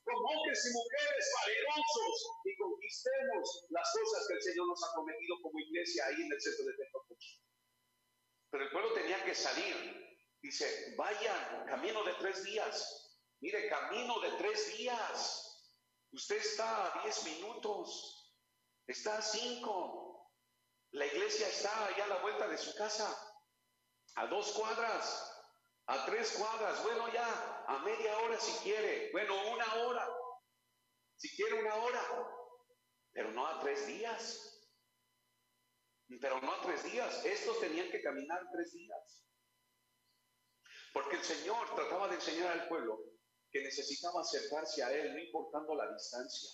como hombres y mujeres valerosos y conquistemos las cosas que el Señor nos ha prometido como iglesia ahí en el centro de Tecnopuch. Pero el pueblo tenía que salir. Dice, vayan, camino de tres días. Mire, camino de tres días. Usted está a diez minutos. Está a cinco. La iglesia está allá a la vuelta de su casa, a dos cuadras, a tres cuadras, bueno ya, a media hora si quiere, bueno, una hora, si quiere una hora, pero no a tres días. Pero no a tres días, estos tenían que caminar tres días. Porque el Señor trataba de enseñar al pueblo que necesitaba acercarse a Él, no importando la distancia.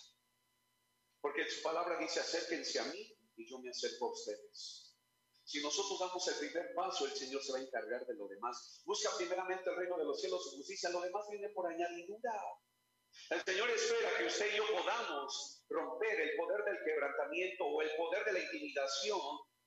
Porque su palabra dice, acérquense a mí y yo me acerco a ustedes. Si nosotros damos el primer paso, el Señor se va a encargar de lo demás. Busca primeramente el reino de los cielos, su justicia, lo demás viene por añadidura. El Señor espera que usted y yo podamos romper el poder del quebrantamiento o el poder de la intimidación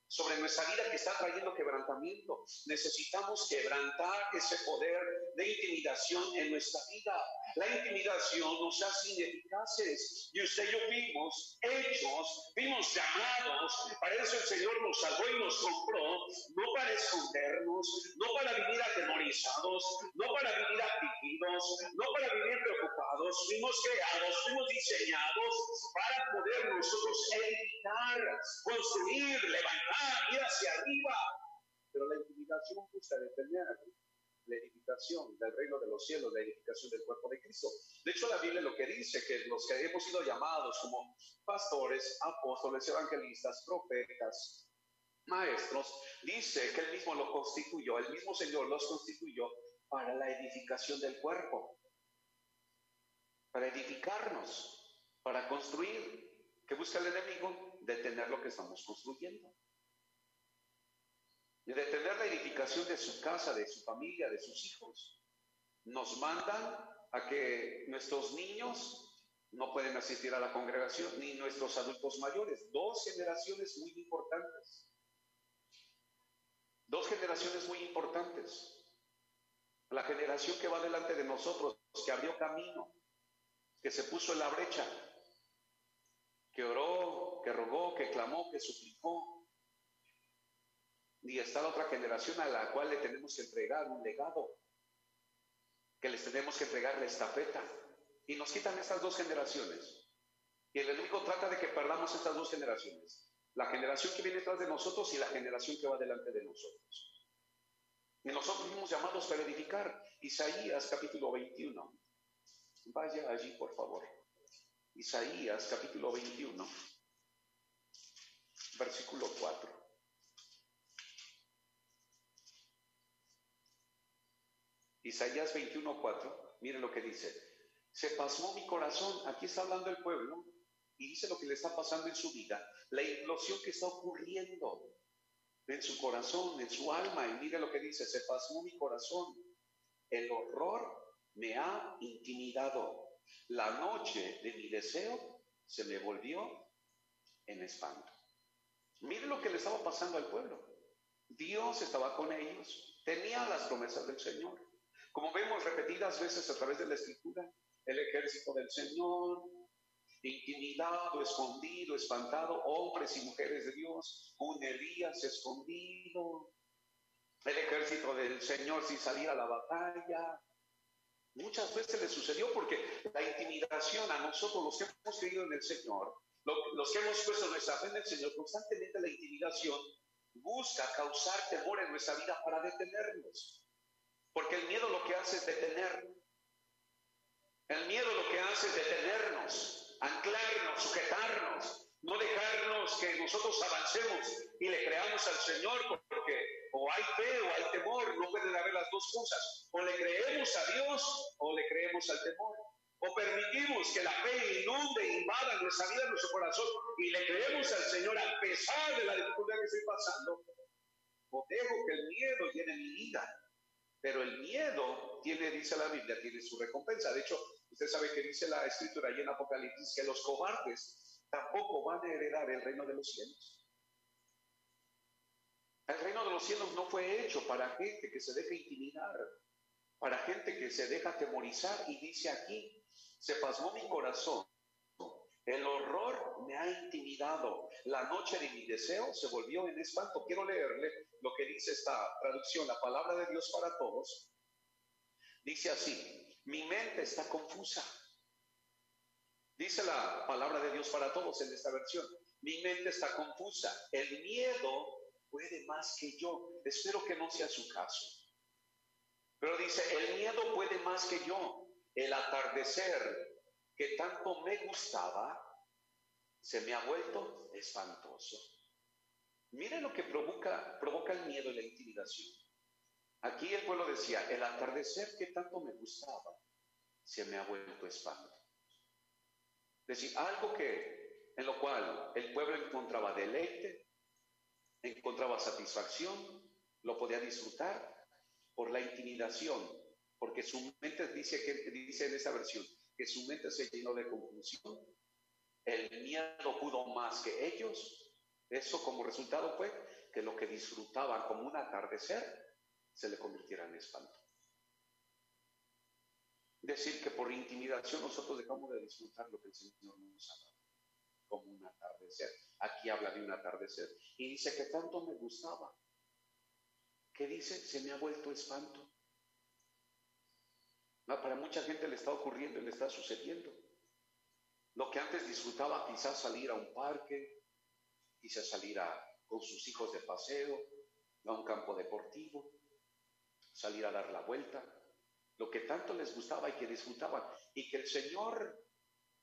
sobre nuestra vida que está trayendo quebrantamiento. Necesitamos quebrantar ese poder de intimidación en nuestra vida. La intimidación nos hace ineficaces. Y usted y yo vimos hechos, vimos llamados. Para eso el Señor nos salvó y nos compró, no para escondernos, no para vivir atemorizados, no para vivir afligidos, no para vivir preocupados. Fuimos creados, fuimos diseñados para poder nosotros edificar, construir, levantar ir hacia arriba. Pero la edificación busca detener la edificación del reino de los cielos, la edificación del cuerpo de Cristo. De hecho, la Biblia lo que dice, que los que hemos sido llamados como pastores, apóstoles, evangelistas, profetas, maestros, dice que él mismo lo constituyó, el mismo Señor los constituyó para la edificación del cuerpo, para edificarnos, para construir. ¿Qué busca el enemigo? Detener lo que estamos construyendo de detener la edificación de su casa, de su familia, de sus hijos. Nos mandan a que nuestros niños no pueden asistir a la congregación, ni nuestros adultos mayores. Dos generaciones muy importantes. Dos generaciones muy importantes. La generación que va delante de nosotros, que abrió camino, que se puso en la brecha, que oró, que rogó, que clamó, que suplicó, y está la otra generación a la cual le tenemos que entregar un legado, que les tenemos que entregar la estafeta. Y nos quitan estas dos generaciones. Y el enemigo trata de que perdamos estas dos generaciones. La generación que viene detrás de nosotros y la generación que va delante de nosotros. Y nosotros fuimos llamados para edificar. Isaías capítulo 21. Vaya allí, por favor. Isaías capítulo 21, versículo 4. Isaías 21, 4, mire lo que dice. Se pasmó mi corazón, aquí está hablando el pueblo, y dice lo que le está pasando en su vida, la implosión que está ocurriendo en su corazón, en su alma, y mire lo que dice, se pasmó mi corazón, el horror me ha intimidado, la noche de mi deseo se me volvió en espanto. Mire lo que le estaba pasando al pueblo. Dios estaba con ellos, tenía las promesas del Señor. Como vemos repetidas veces a través de la escritura, el ejército del Señor, intimidado, escondido, espantado, hombres y mujeres de Dios, un Elías escondido, el ejército del Señor sin salir a la batalla, Muchas veces le sucedió porque la intimidación a nosotros, los que hemos creído en el Señor, los que hemos puesto nuestra fe en el Señor, constantemente la intimidación busca causar temor en nuestra vida para detenernos. Porque el miedo lo que hace es detenernos. El miedo lo que hace es detenernos, anclarnos, sujetarnos, no dejarnos que nosotros avancemos y le creamos al Señor porque o hay fe o hay temor, no pueden haber las dos cosas. O le creemos a Dios o le creemos al temor. O permitimos que la fe inunde, invada nuestra vida, nuestro corazón y le creemos al Señor a pesar de la dificultad que estoy pasando. O dejo que el miedo llene mi vida. Pero el miedo tiene, dice la Biblia, tiene su recompensa. De hecho, usted sabe que dice la escritura allí en Apocalipsis que los cobardes tampoco van a heredar el reino de los cielos. El reino de los cielos no fue hecho para gente que se deja intimidar, para gente que se deja temorizar y dice aquí, se pasmó mi corazón, el horror me ha intimidado, la noche de mi deseo se volvió en espanto. Quiero leerle lo que dice esta traducción, la palabra de Dios para todos. Dice así, mi mente está confusa. Dice la palabra de Dios para todos en esta versión, mi mente está confusa, el miedo puede más que yo. Espero que no sea su caso. Pero dice, el miedo puede más que yo. El atardecer que tanto me gustaba se me ha vuelto espantoso. Mire lo que provoca, provoca el miedo y la intimidación. Aquí el pueblo decía, el atardecer que tanto me gustaba se me ha vuelto espanto. Es decir, algo que en lo cual el pueblo encontraba deleite, encontraba satisfacción, lo podía disfrutar por la intimidación, porque su mente dice que dice en esa versión que su mente se llenó de confusión, el miedo pudo más que ellos, eso como resultado fue que lo que disfrutaban como un atardecer se le convirtiera en espanto. Decir que por intimidación nosotros dejamos de disfrutar lo que el Señor nos ha dado como un atardecer. Aquí habla de un atardecer. Y dice que tanto me gustaba. que dice? Se me ha vuelto espanto. No, para mucha gente le está ocurriendo y le está sucediendo. Lo que antes disfrutaba quizás salir a un parque, quizás salir a, con sus hijos de paseo, a un campo deportivo, salir a dar la vuelta, lo que tanto les gustaba y que disfrutaban, y que el Señor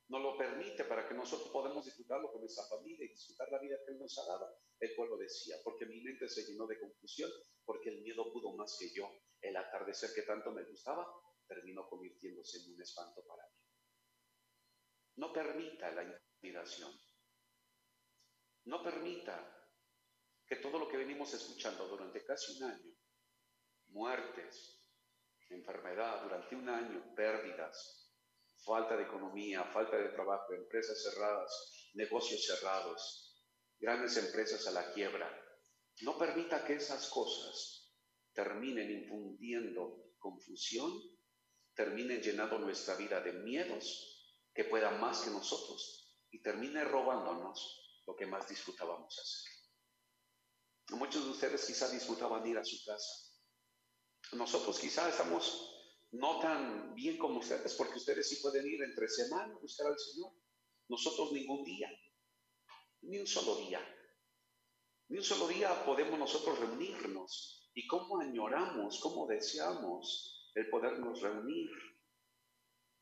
no lo permite para que nosotros podamos disfrutarlo con nuestra familia y disfrutar la vida que Él nos ha dado. El pueblo decía, porque mi mente se llenó de confusión, porque el miedo pudo más que yo. El atardecer que tanto me gustaba terminó convirtiéndose en un espanto para mí. No permita la intimidación. No permita que todo lo que venimos escuchando durante casi un año, muertes, enfermedad durante un año, pérdidas, falta de economía, falta de trabajo, empresas cerradas, negocios cerrados, grandes empresas a la quiebra. No permita que esas cosas terminen infundiendo confusión, terminen llenando nuestra vida de miedos que puedan más que nosotros y termine robándonos lo que más disfrutábamos hacer. Muchos de ustedes quizás disfrutaban ir a su casa. Nosotros quizás estamos no tan bien como ustedes, porque ustedes sí pueden ir entre semana a buscar al Señor. Nosotros ningún día, ni un solo día. Ni un solo día podemos nosotros reunirnos. Y cómo añoramos, cómo deseamos el podernos reunir.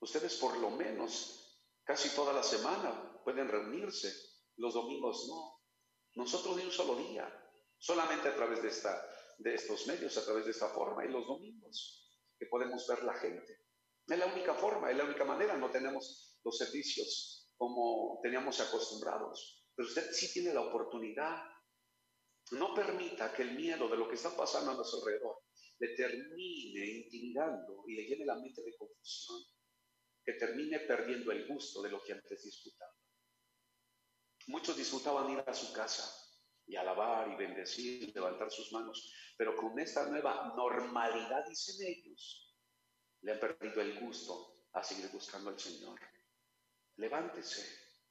Ustedes por lo menos casi toda la semana pueden reunirse, los domingos no. Nosotros ni un solo día, solamente a través de, esta, de estos medios, a través de esta forma, y los domingos, que podemos ver la gente. Es la única forma, es la única manera, no tenemos los servicios como teníamos acostumbrados. Pero usted sí tiene la oportunidad. No permita que el miedo de lo que está pasando a nuestro alrededor le termine intimidando y le llene la mente de confusión, que termine perdiendo el gusto de lo que antes disfrutaba. Muchos disfrutaban ir a su casa y alabar y bendecir, levantar sus manos, pero con esta nueva normalidad, dicen ellos, le han perdido el gusto a seguir buscando al Señor. Levántese,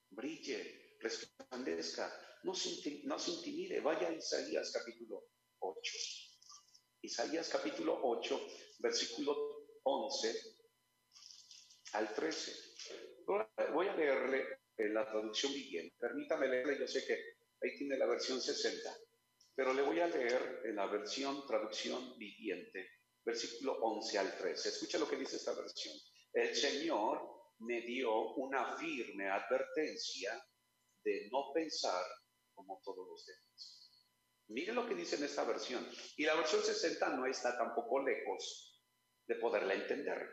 brille, resplandezca, no se, no se intimide, vaya a Isaías capítulo 8. Isaías capítulo 8, versículo 11 al 13. Voy a leerle en la traducción viviente. Permítame leerle, yo sé que ahí tiene la versión 60, pero le voy a leer en la versión traducción viviente, versículo 11 al 13. Escucha lo que dice esta versión. El Señor me dio una firme advertencia de no pensar como todos los demás. Mire lo que dice en esta versión. Y la versión 60 no está tampoco lejos de poderla entender.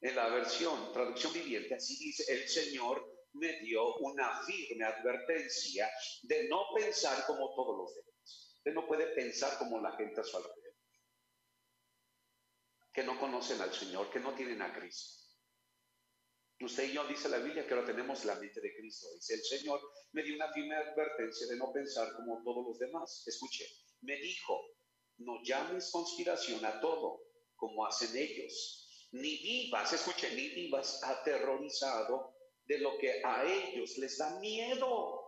En la versión, traducción viviente, así dice, el Señor me dio una firme advertencia de no pensar como todos los demás. Usted no puede pensar como la gente a su alrededor. Que no conocen al Señor, que no tienen a Cristo. Usted y yo dice la Biblia que ahora tenemos la mente de Cristo. Dice el Señor me dio una firme advertencia de no pensar como todos los demás. Escuche, me dijo, no llames conspiración a todo como hacen ellos, ni vivas, escuche, ni vivas aterrorizado de lo que a ellos les da miedo.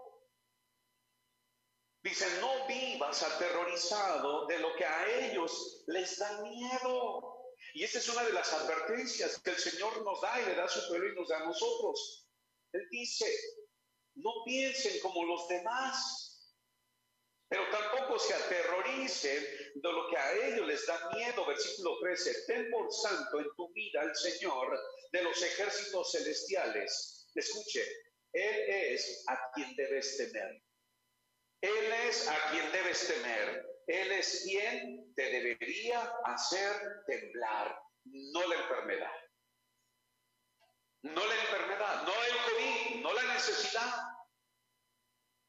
Dice, no vivas aterrorizado de lo que a ellos les da miedo. Y esta es una de las advertencias que el Señor nos da y le da su pueblo y nos da a nosotros. Él dice, no piensen como los demás, pero tampoco se aterroricen de lo que a ellos les da miedo. Versículo 13, ten por santo en tu vida al Señor de los ejércitos celestiales. Escuche, Él es a quien debes temer. Él es a quien debes temer. Él es quien te debería hacer temblar, no la enfermedad. No la enfermedad, no el COVID, no la necesidad.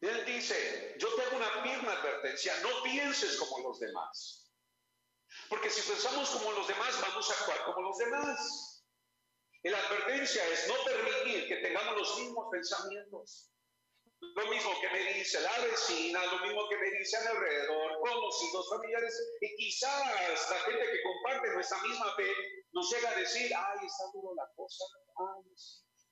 Él dice, yo te hago una firme advertencia, no pienses como los demás. Porque si pensamos como los demás, vamos a actuar como los demás. La advertencia es no permitir que tengamos los mismos pensamientos. Lo mismo que me dice la vecina, lo mismo que me dice alrededor, conocidos, familiares, y quizás la gente que comparte nuestra misma fe nos llega a decir, ay, está duro la cosa,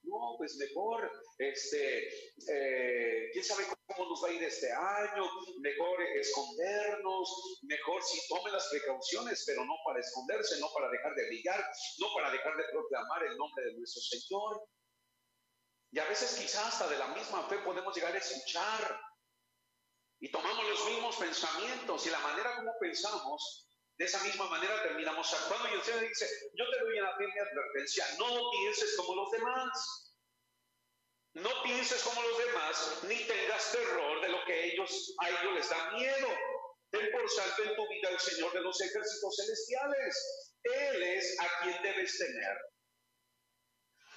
no, pues mejor, este, eh, quién sabe cómo nos va a ir este año, mejor escondernos, mejor si tome las precauciones, pero no para esconderse, no para dejar de brillar, no para dejar de proclamar el nombre de nuestro Señor. Y a veces quizás hasta de la misma fe podemos llegar a escuchar y tomamos los mismos pensamientos y la manera como pensamos, de esa misma manera terminamos actuando. Y el Señor dice, yo te doy una firme advertencia, no pienses como los demás. No pienses como los demás, ni tengas terror de lo que ellos, a ellos les da miedo. Ten por santo en tu vida al Señor de los ejércitos celestiales. Él es a quien debes temer.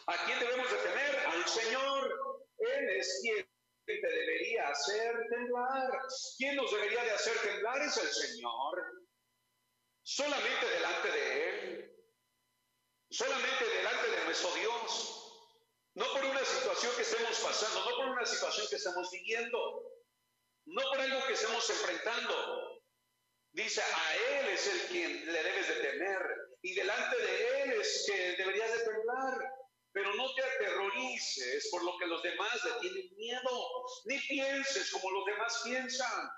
¿A quién debemos de temer? Al Señor. Él es quien te debería hacer temblar. ¿Quién nos debería de hacer temblar? Es el Señor. Solamente delante de Él. Solamente delante de nuestro Dios. No por una situación que estemos pasando, no por una situación que estamos viviendo, no por algo que estemos enfrentando. Dice, a Él es el quien le debes de temer y delante de Él es que deberías de temblar. Pero no te aterrorices por lo que los demás le tienen miedo, ni pienses como los demás piensan.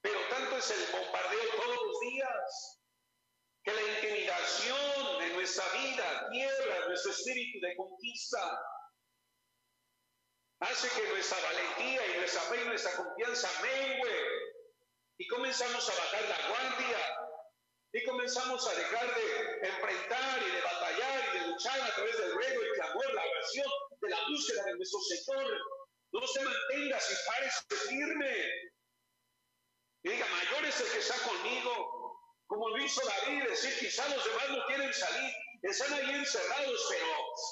Pero tanto es el bombardeo todos los días, que la intimidación de nuestra vida quiebra nuestro espíritu de conquista. Hace que nuestra valentía y nuestra fe y nuestra confianza mengue. Y comenzamos a bajar la guardia y comenzamos a dejar de enfrentar y de batallar a través del ruego y clamor, la oración, de la búsqueda de nuestro Señor. No se mantenga si parece firme. Diga, mayor es el que está conmigo. Como lo hizo David, decir, quizá los demás no quieren salir, están ahí encerrados, pero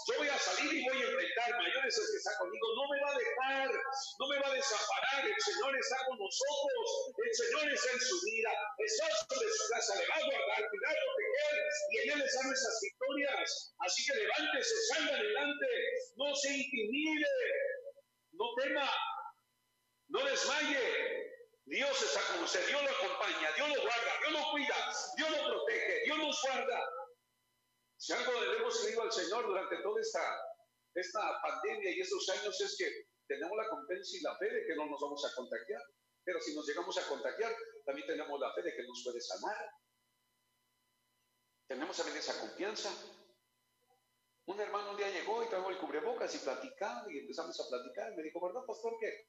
yo voy a salir y voy a enfrentar. Mayor es el que está conmigo. No me va a dejar, no me va a desamparar. El Señor está con nosotros. El Señor está en su vida. Está sobre su casa. Le va a guardar, cuidar, proteger. Y en Él están nuestras victorias. Así que levántese, salga adelante. No se intimide. No tema. No desmaye. Dios está con usted, Dios lo acompaña, Dios lo guarda, Dios lo cuida, Dios lo protege, Dios nos guarda. Si algo le hemos creído al Señor durante toda esta, esta pandemia y estos años es que tenemos la confianza y la fe de que no nos vamos a contagiar. Pero si nos llegamos a contagiar, también tenemos la fe de que nos puede sanar. Tenemos también esa confianza. Un hermano un día llegó y trajo el cubrebocas y platicaba y empezamos a platicar. Me dijo, ¿verdad, pastor, que,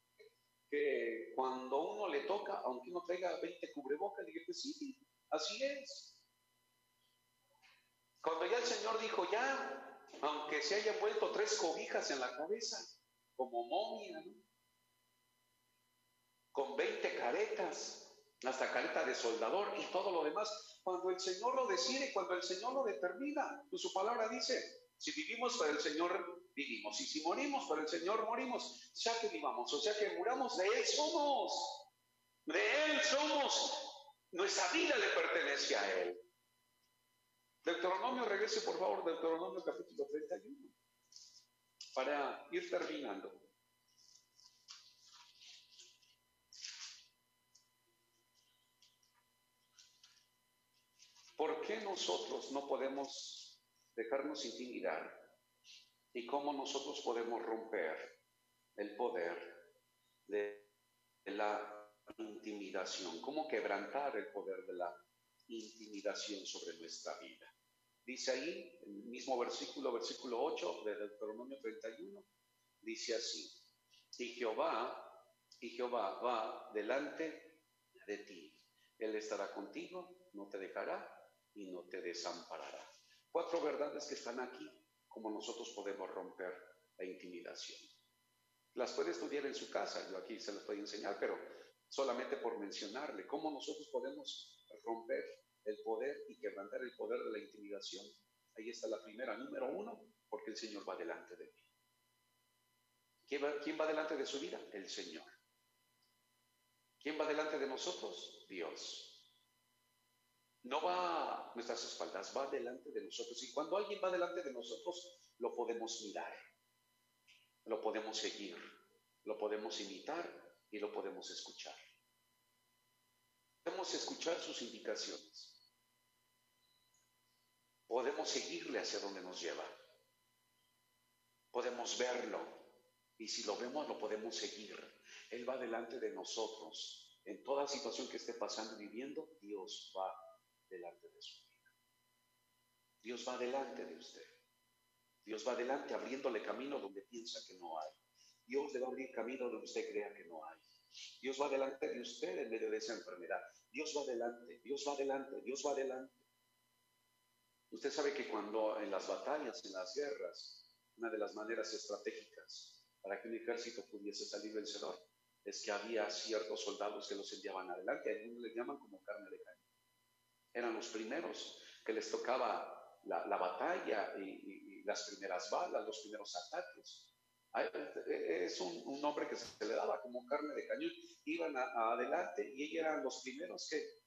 que cuando uno le toca, aunque uno traiga 20 cubrebocas, le dije, pues sí, así es. Cuando ya el Señor dijo, ya, aunque se hayan vuelto tres cobijas en la cabeza, como momia, con 20 caretas, hasta careta de soldador y todo lo demás, cuando el Señor lo decide, cuando el Señor lo determina, pues su palabra dice, si vivimos para el Señor, vivimos, y si morimos para el Señor, morimos, ya que vivamos, o sea que muramos, de Él somos, de Él somos, nuestra vida le pertenece a Él. Deuteronomio, regrese por favor, Deuteronomio capítulo 31, para ir terminando. ¿Por qué nosotros no podemos dejarnos intimidar? ¿Y cómo nosotros podemos romper el poder de la intimidación? ¿Cómo quebrantar el poder de la intimidación sobre nuestra vida? Dice ahí, el mismo versículo, versículo 8 de Deuteronomio 31, dice así, y Jehová, y Jehová va delante de ti. Él estará contigo, no te dejará y no te desamparará. Cuatro verdades que están aquí, como nosotros podemos romper la intimidación. Las puede estudiar en su casa, yo aquí se las voy enseñar, pero solamente por mencionarle cómo nosotros podemos romper el poder y quebrantar el poder de la intimidación. Ahí está la primera, número uno, porque el Señor va delante de mí. ¿Quién va, ¿Quién va delante de su vida? El Señor. ¿Quién va delante de nosotros? Dios. No va nuestras espaldas, va delante de nosotros. Y cuando alguien va delante de nosotros, lo podemos mirar, lo podemos seguir, lo podemos imitar y lo podemos escuchar. Podemos escuchar sus indicaciones podemos seguirle hacia donde nos lleva. Podemos verlo y si lo vemos lo podemos seguir. Él va delante de nosotros. En toda situación que esté pasando y viviendo, Dios va delante de su vida. Dios va delante de usted. Dios va delante abriéndole camino donde piensa que no hay. Dios le va a abrir camino donde usted crea que no hay. Dios va delante de usted en medio de esa enfermedad. Dios va delante, Dios va delante, Dios va delante. Usted sabe que cuando en las batallas, en las guerras, una de las maneras estratégicas para que un ejército pudiese salir vencedor es que había ciertos soldados que los enviaban adelante, algunos les llaman como carne de cañón. Eran los primeros que les tocaba la, batalla y, las primeras balas, los primeros ataques. Es un, nombre que se le daba como carne de cañón. Iban adelante y ellos eran los primeros que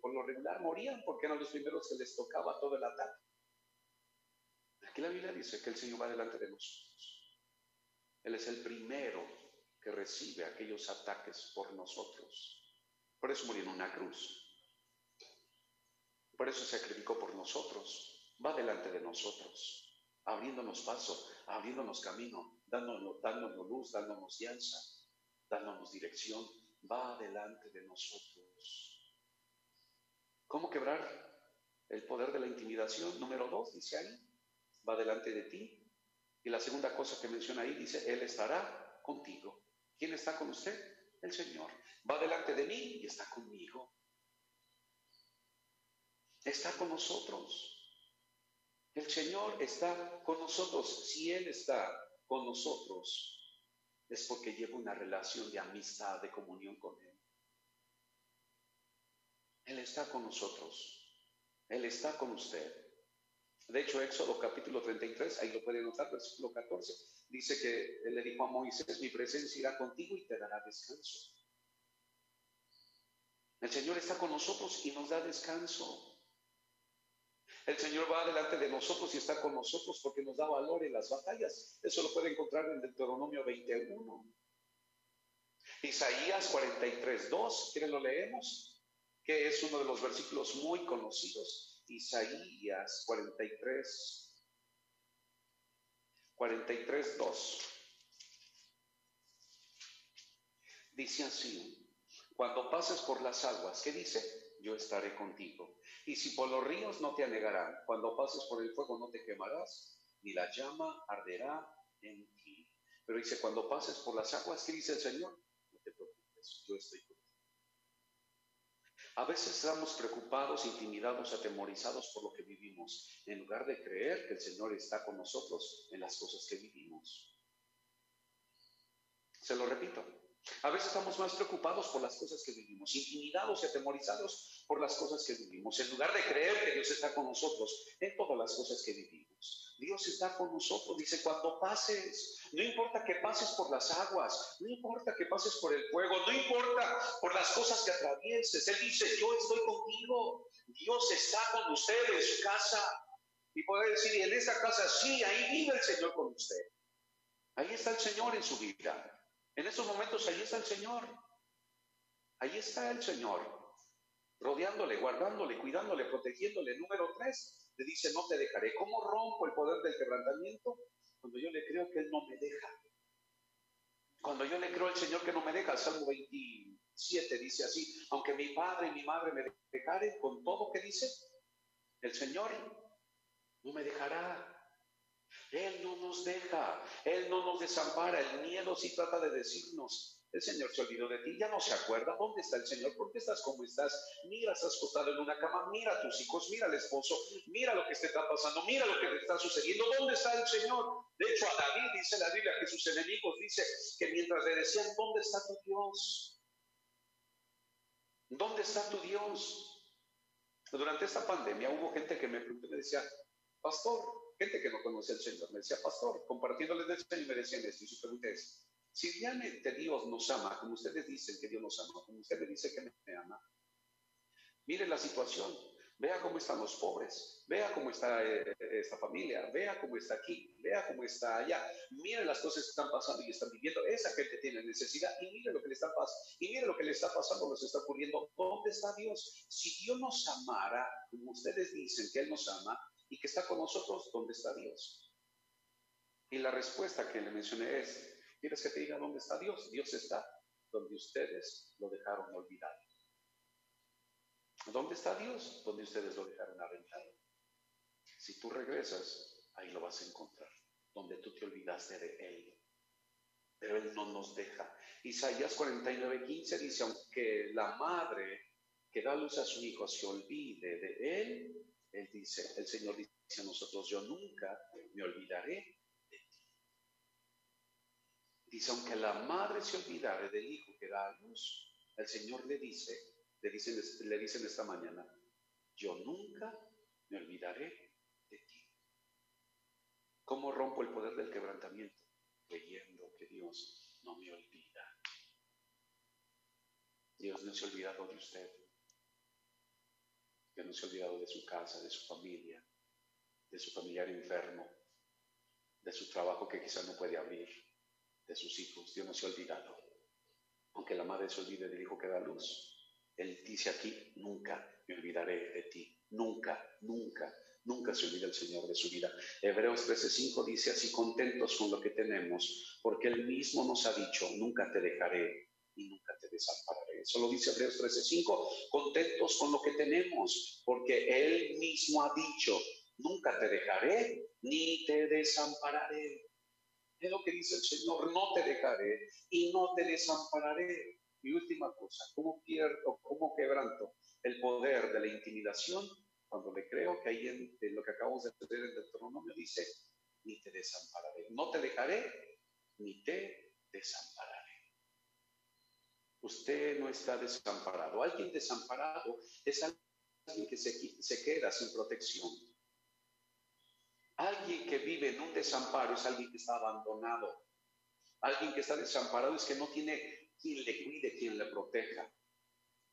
por lo regular morían porque eran los primeros que les tocaba todo el ataque. Aquí la Biblia dice que el Señor va delante de nosotros. Él es el primero que recibe aquellos ataques por nosotros. Por eso murió en una cruz. Por eso se sacrificó por nosotros. Va delante de nosotros, abriéndonos paso, abriéndonos camino, dándonos, dándonos luz, dándonos guianza, dándonos dirección. Va delante de nosotros. ¿Cómo quebrar el poder de la intimidación? Número dos, dice ahí, va delante de ti. Y la segunda cosa que menciona ahí dice, Él estará contigo. ¿Quién está con usted? El Señor. Va delante de mí y está conmigo. Está con nosotros. El Señor está con nosotros. Si Él está con nosotros es porque lleva una relación de amistad, de comunión con Él. Él está con nosotros. Él está con usted. De hecho, Éxodo capítulo 33, ahí lo pueden notar, versículo 14, dice que él le dijo a Moisés, mi presencia irá contigo y te dará descanso. El Señor está con nosotros y nos da descanso. El Señor va delante de nosotros y está con nosotros porque nos da valor en las batallas. Eso lo puede encontrar en Deuteronomio 21. Isaías 43, 2, ¿quieren lo leemos? Que es uno de los versículos muy conocidos. Isaías 43, 43, 2. Dice así, cuando pases por las aguas, ¿qué dice? Yo estaré contigo y si por los ríos no te anegarán, cuando pases por el fuego no te quemarás, ni la llama arderá en ti. Pero dice, cuando pases por las aguas, ¿qué dice el Señor? No te preocupes, yo estoy contigo. A veces estamos preocupados, intimidados, atemorizados por lo que vivimos, en lugar de creer que el Señor está con nosotros en las cosas que vivimos. Se lo repito, a veces estamos más preocupados por las cosas que vivimos, intimidados y atemorizados por las cosas que vivimos, en lugar de creer que Dios está con nosotros en todas las cosas que vivimos. Dios está con nosotros, dice, cuando pases, no importa que pases por las aguas, no importa que pases por el fuego, no importa por las cosas que atravieses, Él dice, yo estoy contigo, Dios está con usted en su casa. Y puede decir, en esa casa sí, ahí vive el Señor con usted. Ahí está el Señor en su vida. En esos momentos ahí está el Señor. Ahí está el Señor, rodeándole, guardándole, cuidándole, protegiéndole. Número tres, le dice, no te dejaré. ¿Cómo rompo el poder del quebrantamiento? Cuando yo le creo que Él no me deja. Cuando yo le creo al Señor que no me deja, el Salmo 27 dice así, aunque mi padre y mi madre me dejaren, con todo que dice, el Señor no me dejará. Él no nos deja, Él no nos desampara. El miedo sí trata de decirnos, el Señor se olvidó de ti, ya no se acuerda. ¿Dónde está el Señor? ¿Por qué estás como estás? Mira, estás acostado en una cama, mira a tus hijos, mira al esposo, mira lo que te está pasando, mira lo que te está sucediendo. ¿Dónde está el Señor? De hecho, a David dice la Biblia que sus enemigos dice que mientras le decían, ¿dónde está tu Dios? ¿Dónde está tu Dios? Durante esta pandemia hubo gente que me preguntó, me decía, pastor, gente que no conocía al Señor, me decía, pastor, compartiéndoles del Señor, me decían esto, y su pregunta es, si realmente Dios nos ama, como ustedes dicen que Dios nos ama, como usted me dice que me ama, mire la situación, vea cómo están los pobres, vea cómo está eh, esta familia, vea cómo está aquí, vea cómo está allá, mire las cosas que están pasando y están viviendo, esa gente tiene necesidad y mire lo que le está pasando, y mire lo que le está pasando, nos está ocurriendo, ¿dónde está Dios? Si Dios nos amara, como ustedes dicen que Él nos ama, y que está con nosotros, ¿dónde está Dios? Y la respuesta que le mencioné es, ¿quieres que te diga dónde está Dios? Dios está donde ustedes lo dejaron olvidado. ¿Dónde está Dios? Donde ustedes lo dejaron aventado. Si tú regresas, ahí lo vas a encontrar, donde tú te olvidaste de Él. Pero Él no nos deja. Isaías 49, 15 dice, aunque la madre que da luz a su hijo se olvide de Él, él dice, el Señor dice a nosotros, yo nunca me olvidaré. Dice, aunque la madre se olvidare del hijo que da a luz, el Señor le dice, le dicen, le dicen esta mañana, yo nunca me olvidaré de ti. ¿Cómo rompo el poder del quebrantamiento? Creyendo que Dios no me olvida. Dios no se ha olvidado de usted que no se ha olvidado de su casa, de su familia, de su familiar enfermo, de su trabajo que quizás no puede abrir, de sus hijos. Dios no se ha olvidado. Aunque la madre se olvide del hijo que da luz, Él dice aquí, nunca me olvidaré de ti. Nunca, nunca, nunca se olvida el Señor de su vida. Hebreos 13:5 dice así, contentos con lo que tenemos, porque Él mismo nos ha dicho, nunca te dejaré y nunca te desampararé. Eso lo dice Hebreos 13:5, contentos con lo que tenemos, porque Él mismo ha dicho, nunca te dejaré ni te desampararé. Es lo que dice el Señor, no te dejaré y no te desampararé. Y última cosa, ¿cómo pierdo, cómo quebranto el poder de la intimidación? Cuando le creo que ahí en, lo que acabamos de leer en Deuteronomio dice, ni te desampararé. No te dejaré ni te desampararé. Usted no está desamparado. Alguien desamparado es alguien que se, se queda sin protección. Alguien que vive en un desamparo es alguien que está abandonado. Alguien que está desamparado es que no tiene quien le cuide, quien le proteja.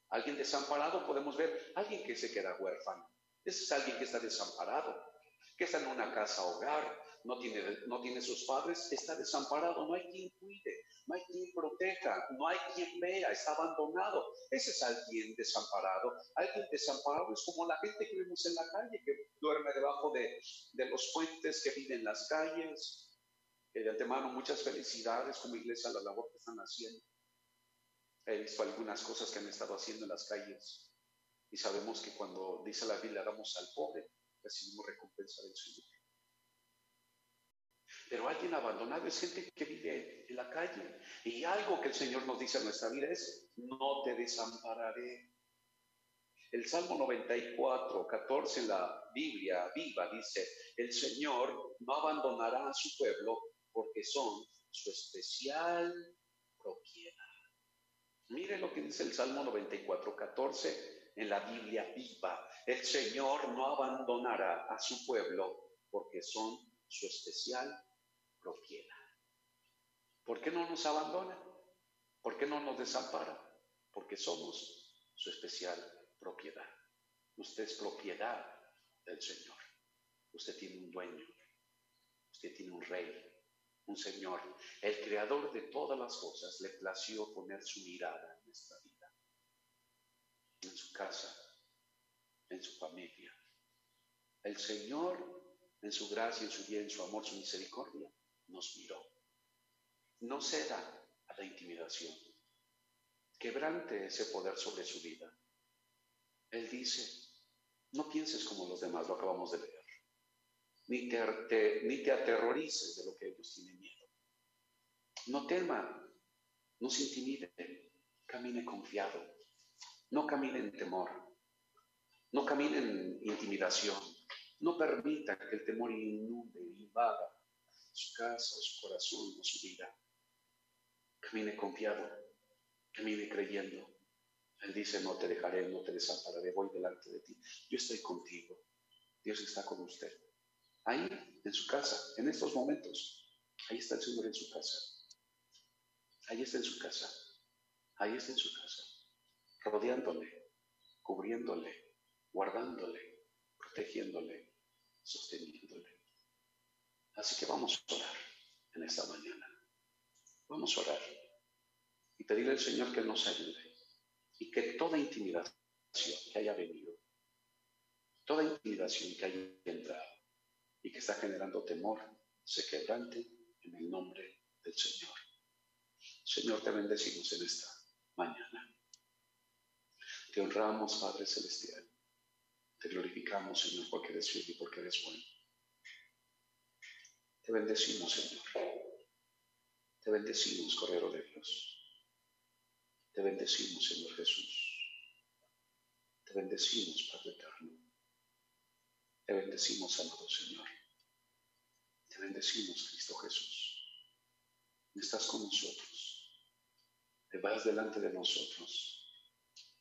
Alguien desamparado podemos ver, alguien que se queda huérfano. Ese es alguien que está desamparado, que está en una casa hogar, no tiene, no tiene sus padres, está desamparado, no hay quien cuide, no hay quien proteja, no hay quien vea, está abandonado. Ese es alguien desamparado. Alguien desamparado es como la gente que vemos en la calle, que duerme debajo de, de los puentes, que vive en las calles. de antemano, muchas felicidades como iglesia la labor que están haciendo. He visto algunas cosas que han estado haciendo en las calles y sabemos que cuando dice la Biblia damos al pobre, recibimos recompensa del Señor. Pero alguien abandonado es gente que vive en la calle. Y algo que el Señor nos dice en nuestra vida es, no te desampararé. El Salmo 94, 14 en la Biblia viva dice, el Señor no abandonará a su pueblo porque son su especial propiedad. Mire lo que dice el Salmo 94, 14 en la Biblia viva. El Señor no abandonará a su pueblo porque son su especial propiedad. ¿Por qué no nos abandona? ¿Por qué no nos desampara? Porque somos su especial propiedad. Usted es propiedad del Señor. Usted tiene un dueño. Usted tiene un rey, un Señor. El creador de todas las cosas le plació poner su mirada en nuestra vida, en su casa, en su familia. El Señor, en su gracia, en su bien, en su amor, su misericordia, nos miró. No ceda a la intimidación. Quebrante ese poder sobre su vida. Él dice, no pienses como los demás, lo acabamos de leer. Ni te, aterrorices de lo que ellos tienen miedo. No tema, no se intimide, camine confiado. No camine en temor. No camine en intimidación. No permita que el temor inunde, invada su casa, su corazón o su vida. Camine confiado, camine creyendo. Él dice, no te dejaré, no te desampararé, voy delante de ti. Yo estoy contigo. Dios está con usted. Ahí, en su casa, en estos momentos, ahí está el Señor en su casa. Ahí está en su casa. Ahí está en su casa. Rodeándole, cubriéndole, guardándole, protegiéndole, sosteniéndole. Así que vamos a orar en esta mañana. Vamos a orar y pedirle al Señor que nos ayude y que toda intimidación que haya venido, toda intimidación que haya entrado y que está generando temor, se quebrante en el nombre del Señor. Señor, te bendecimos en esta mañana. Te honramos, Padre Celestial. Te glorificamos, Señor, porque eres fiel y porque eres bueno. Te bendecimos, Señor. Te bendecimos, Cordero de Dios. Te bendecimos, Señor Jesús. Te bendecimos, Padre Eterno. Te bendecimos, amado Señor. Te bendecimos, Cristo Jesús. Estás con nosotros. Te vas delante de nosotros.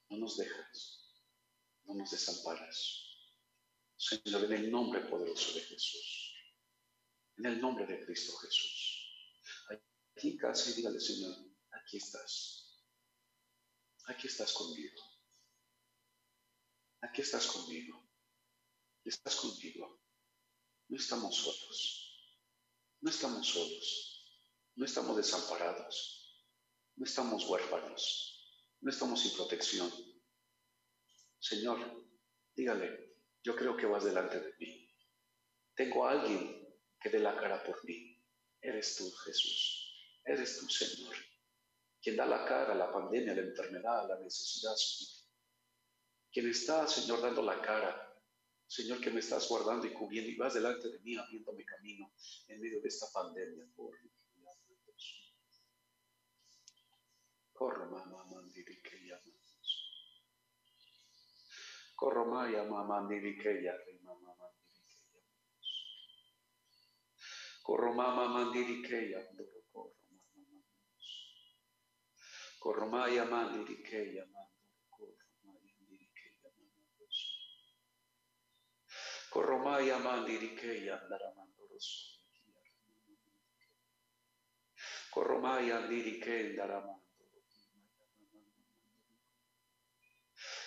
No nos dejas. No nos desamparas. Señor, en el nombre poderoso de Jesús. En el nombre de Cristo Jesús. Aquí y dígale, Señor, aquí estás. Aquí estás conmigo. Aquí estás conmigo. Estás conmigo. No estamos solos. No estamos solos. No estamos desamparados. No estamos huérfanos. No estamos sin protección. Señor, dígale, yo creo que vas delante de mí. Tengo a alguien que dé la cara por mí. Eres tú, Jesús. Eres tú, Señor. Quien da la cara a la pandemia, a la enfermedad, a la necesidad, Señor. Quien está, Señor, dando la cara. Señor, que me estás guardando y cubriendo y vas delante de mí abriéndome camino en medio de esta pandemia. Por Corro, mamá, mandiri que llamas. Corro, mamá, mandiri que llamas. Koromama mandirikeya mandoroko romama a Koromaya mandirikeya mandoroko romaya mandirikeya mandos. Koromaya mandirikeya ndaramandoroso. Koromaya mandirikeya ndaramandoroso.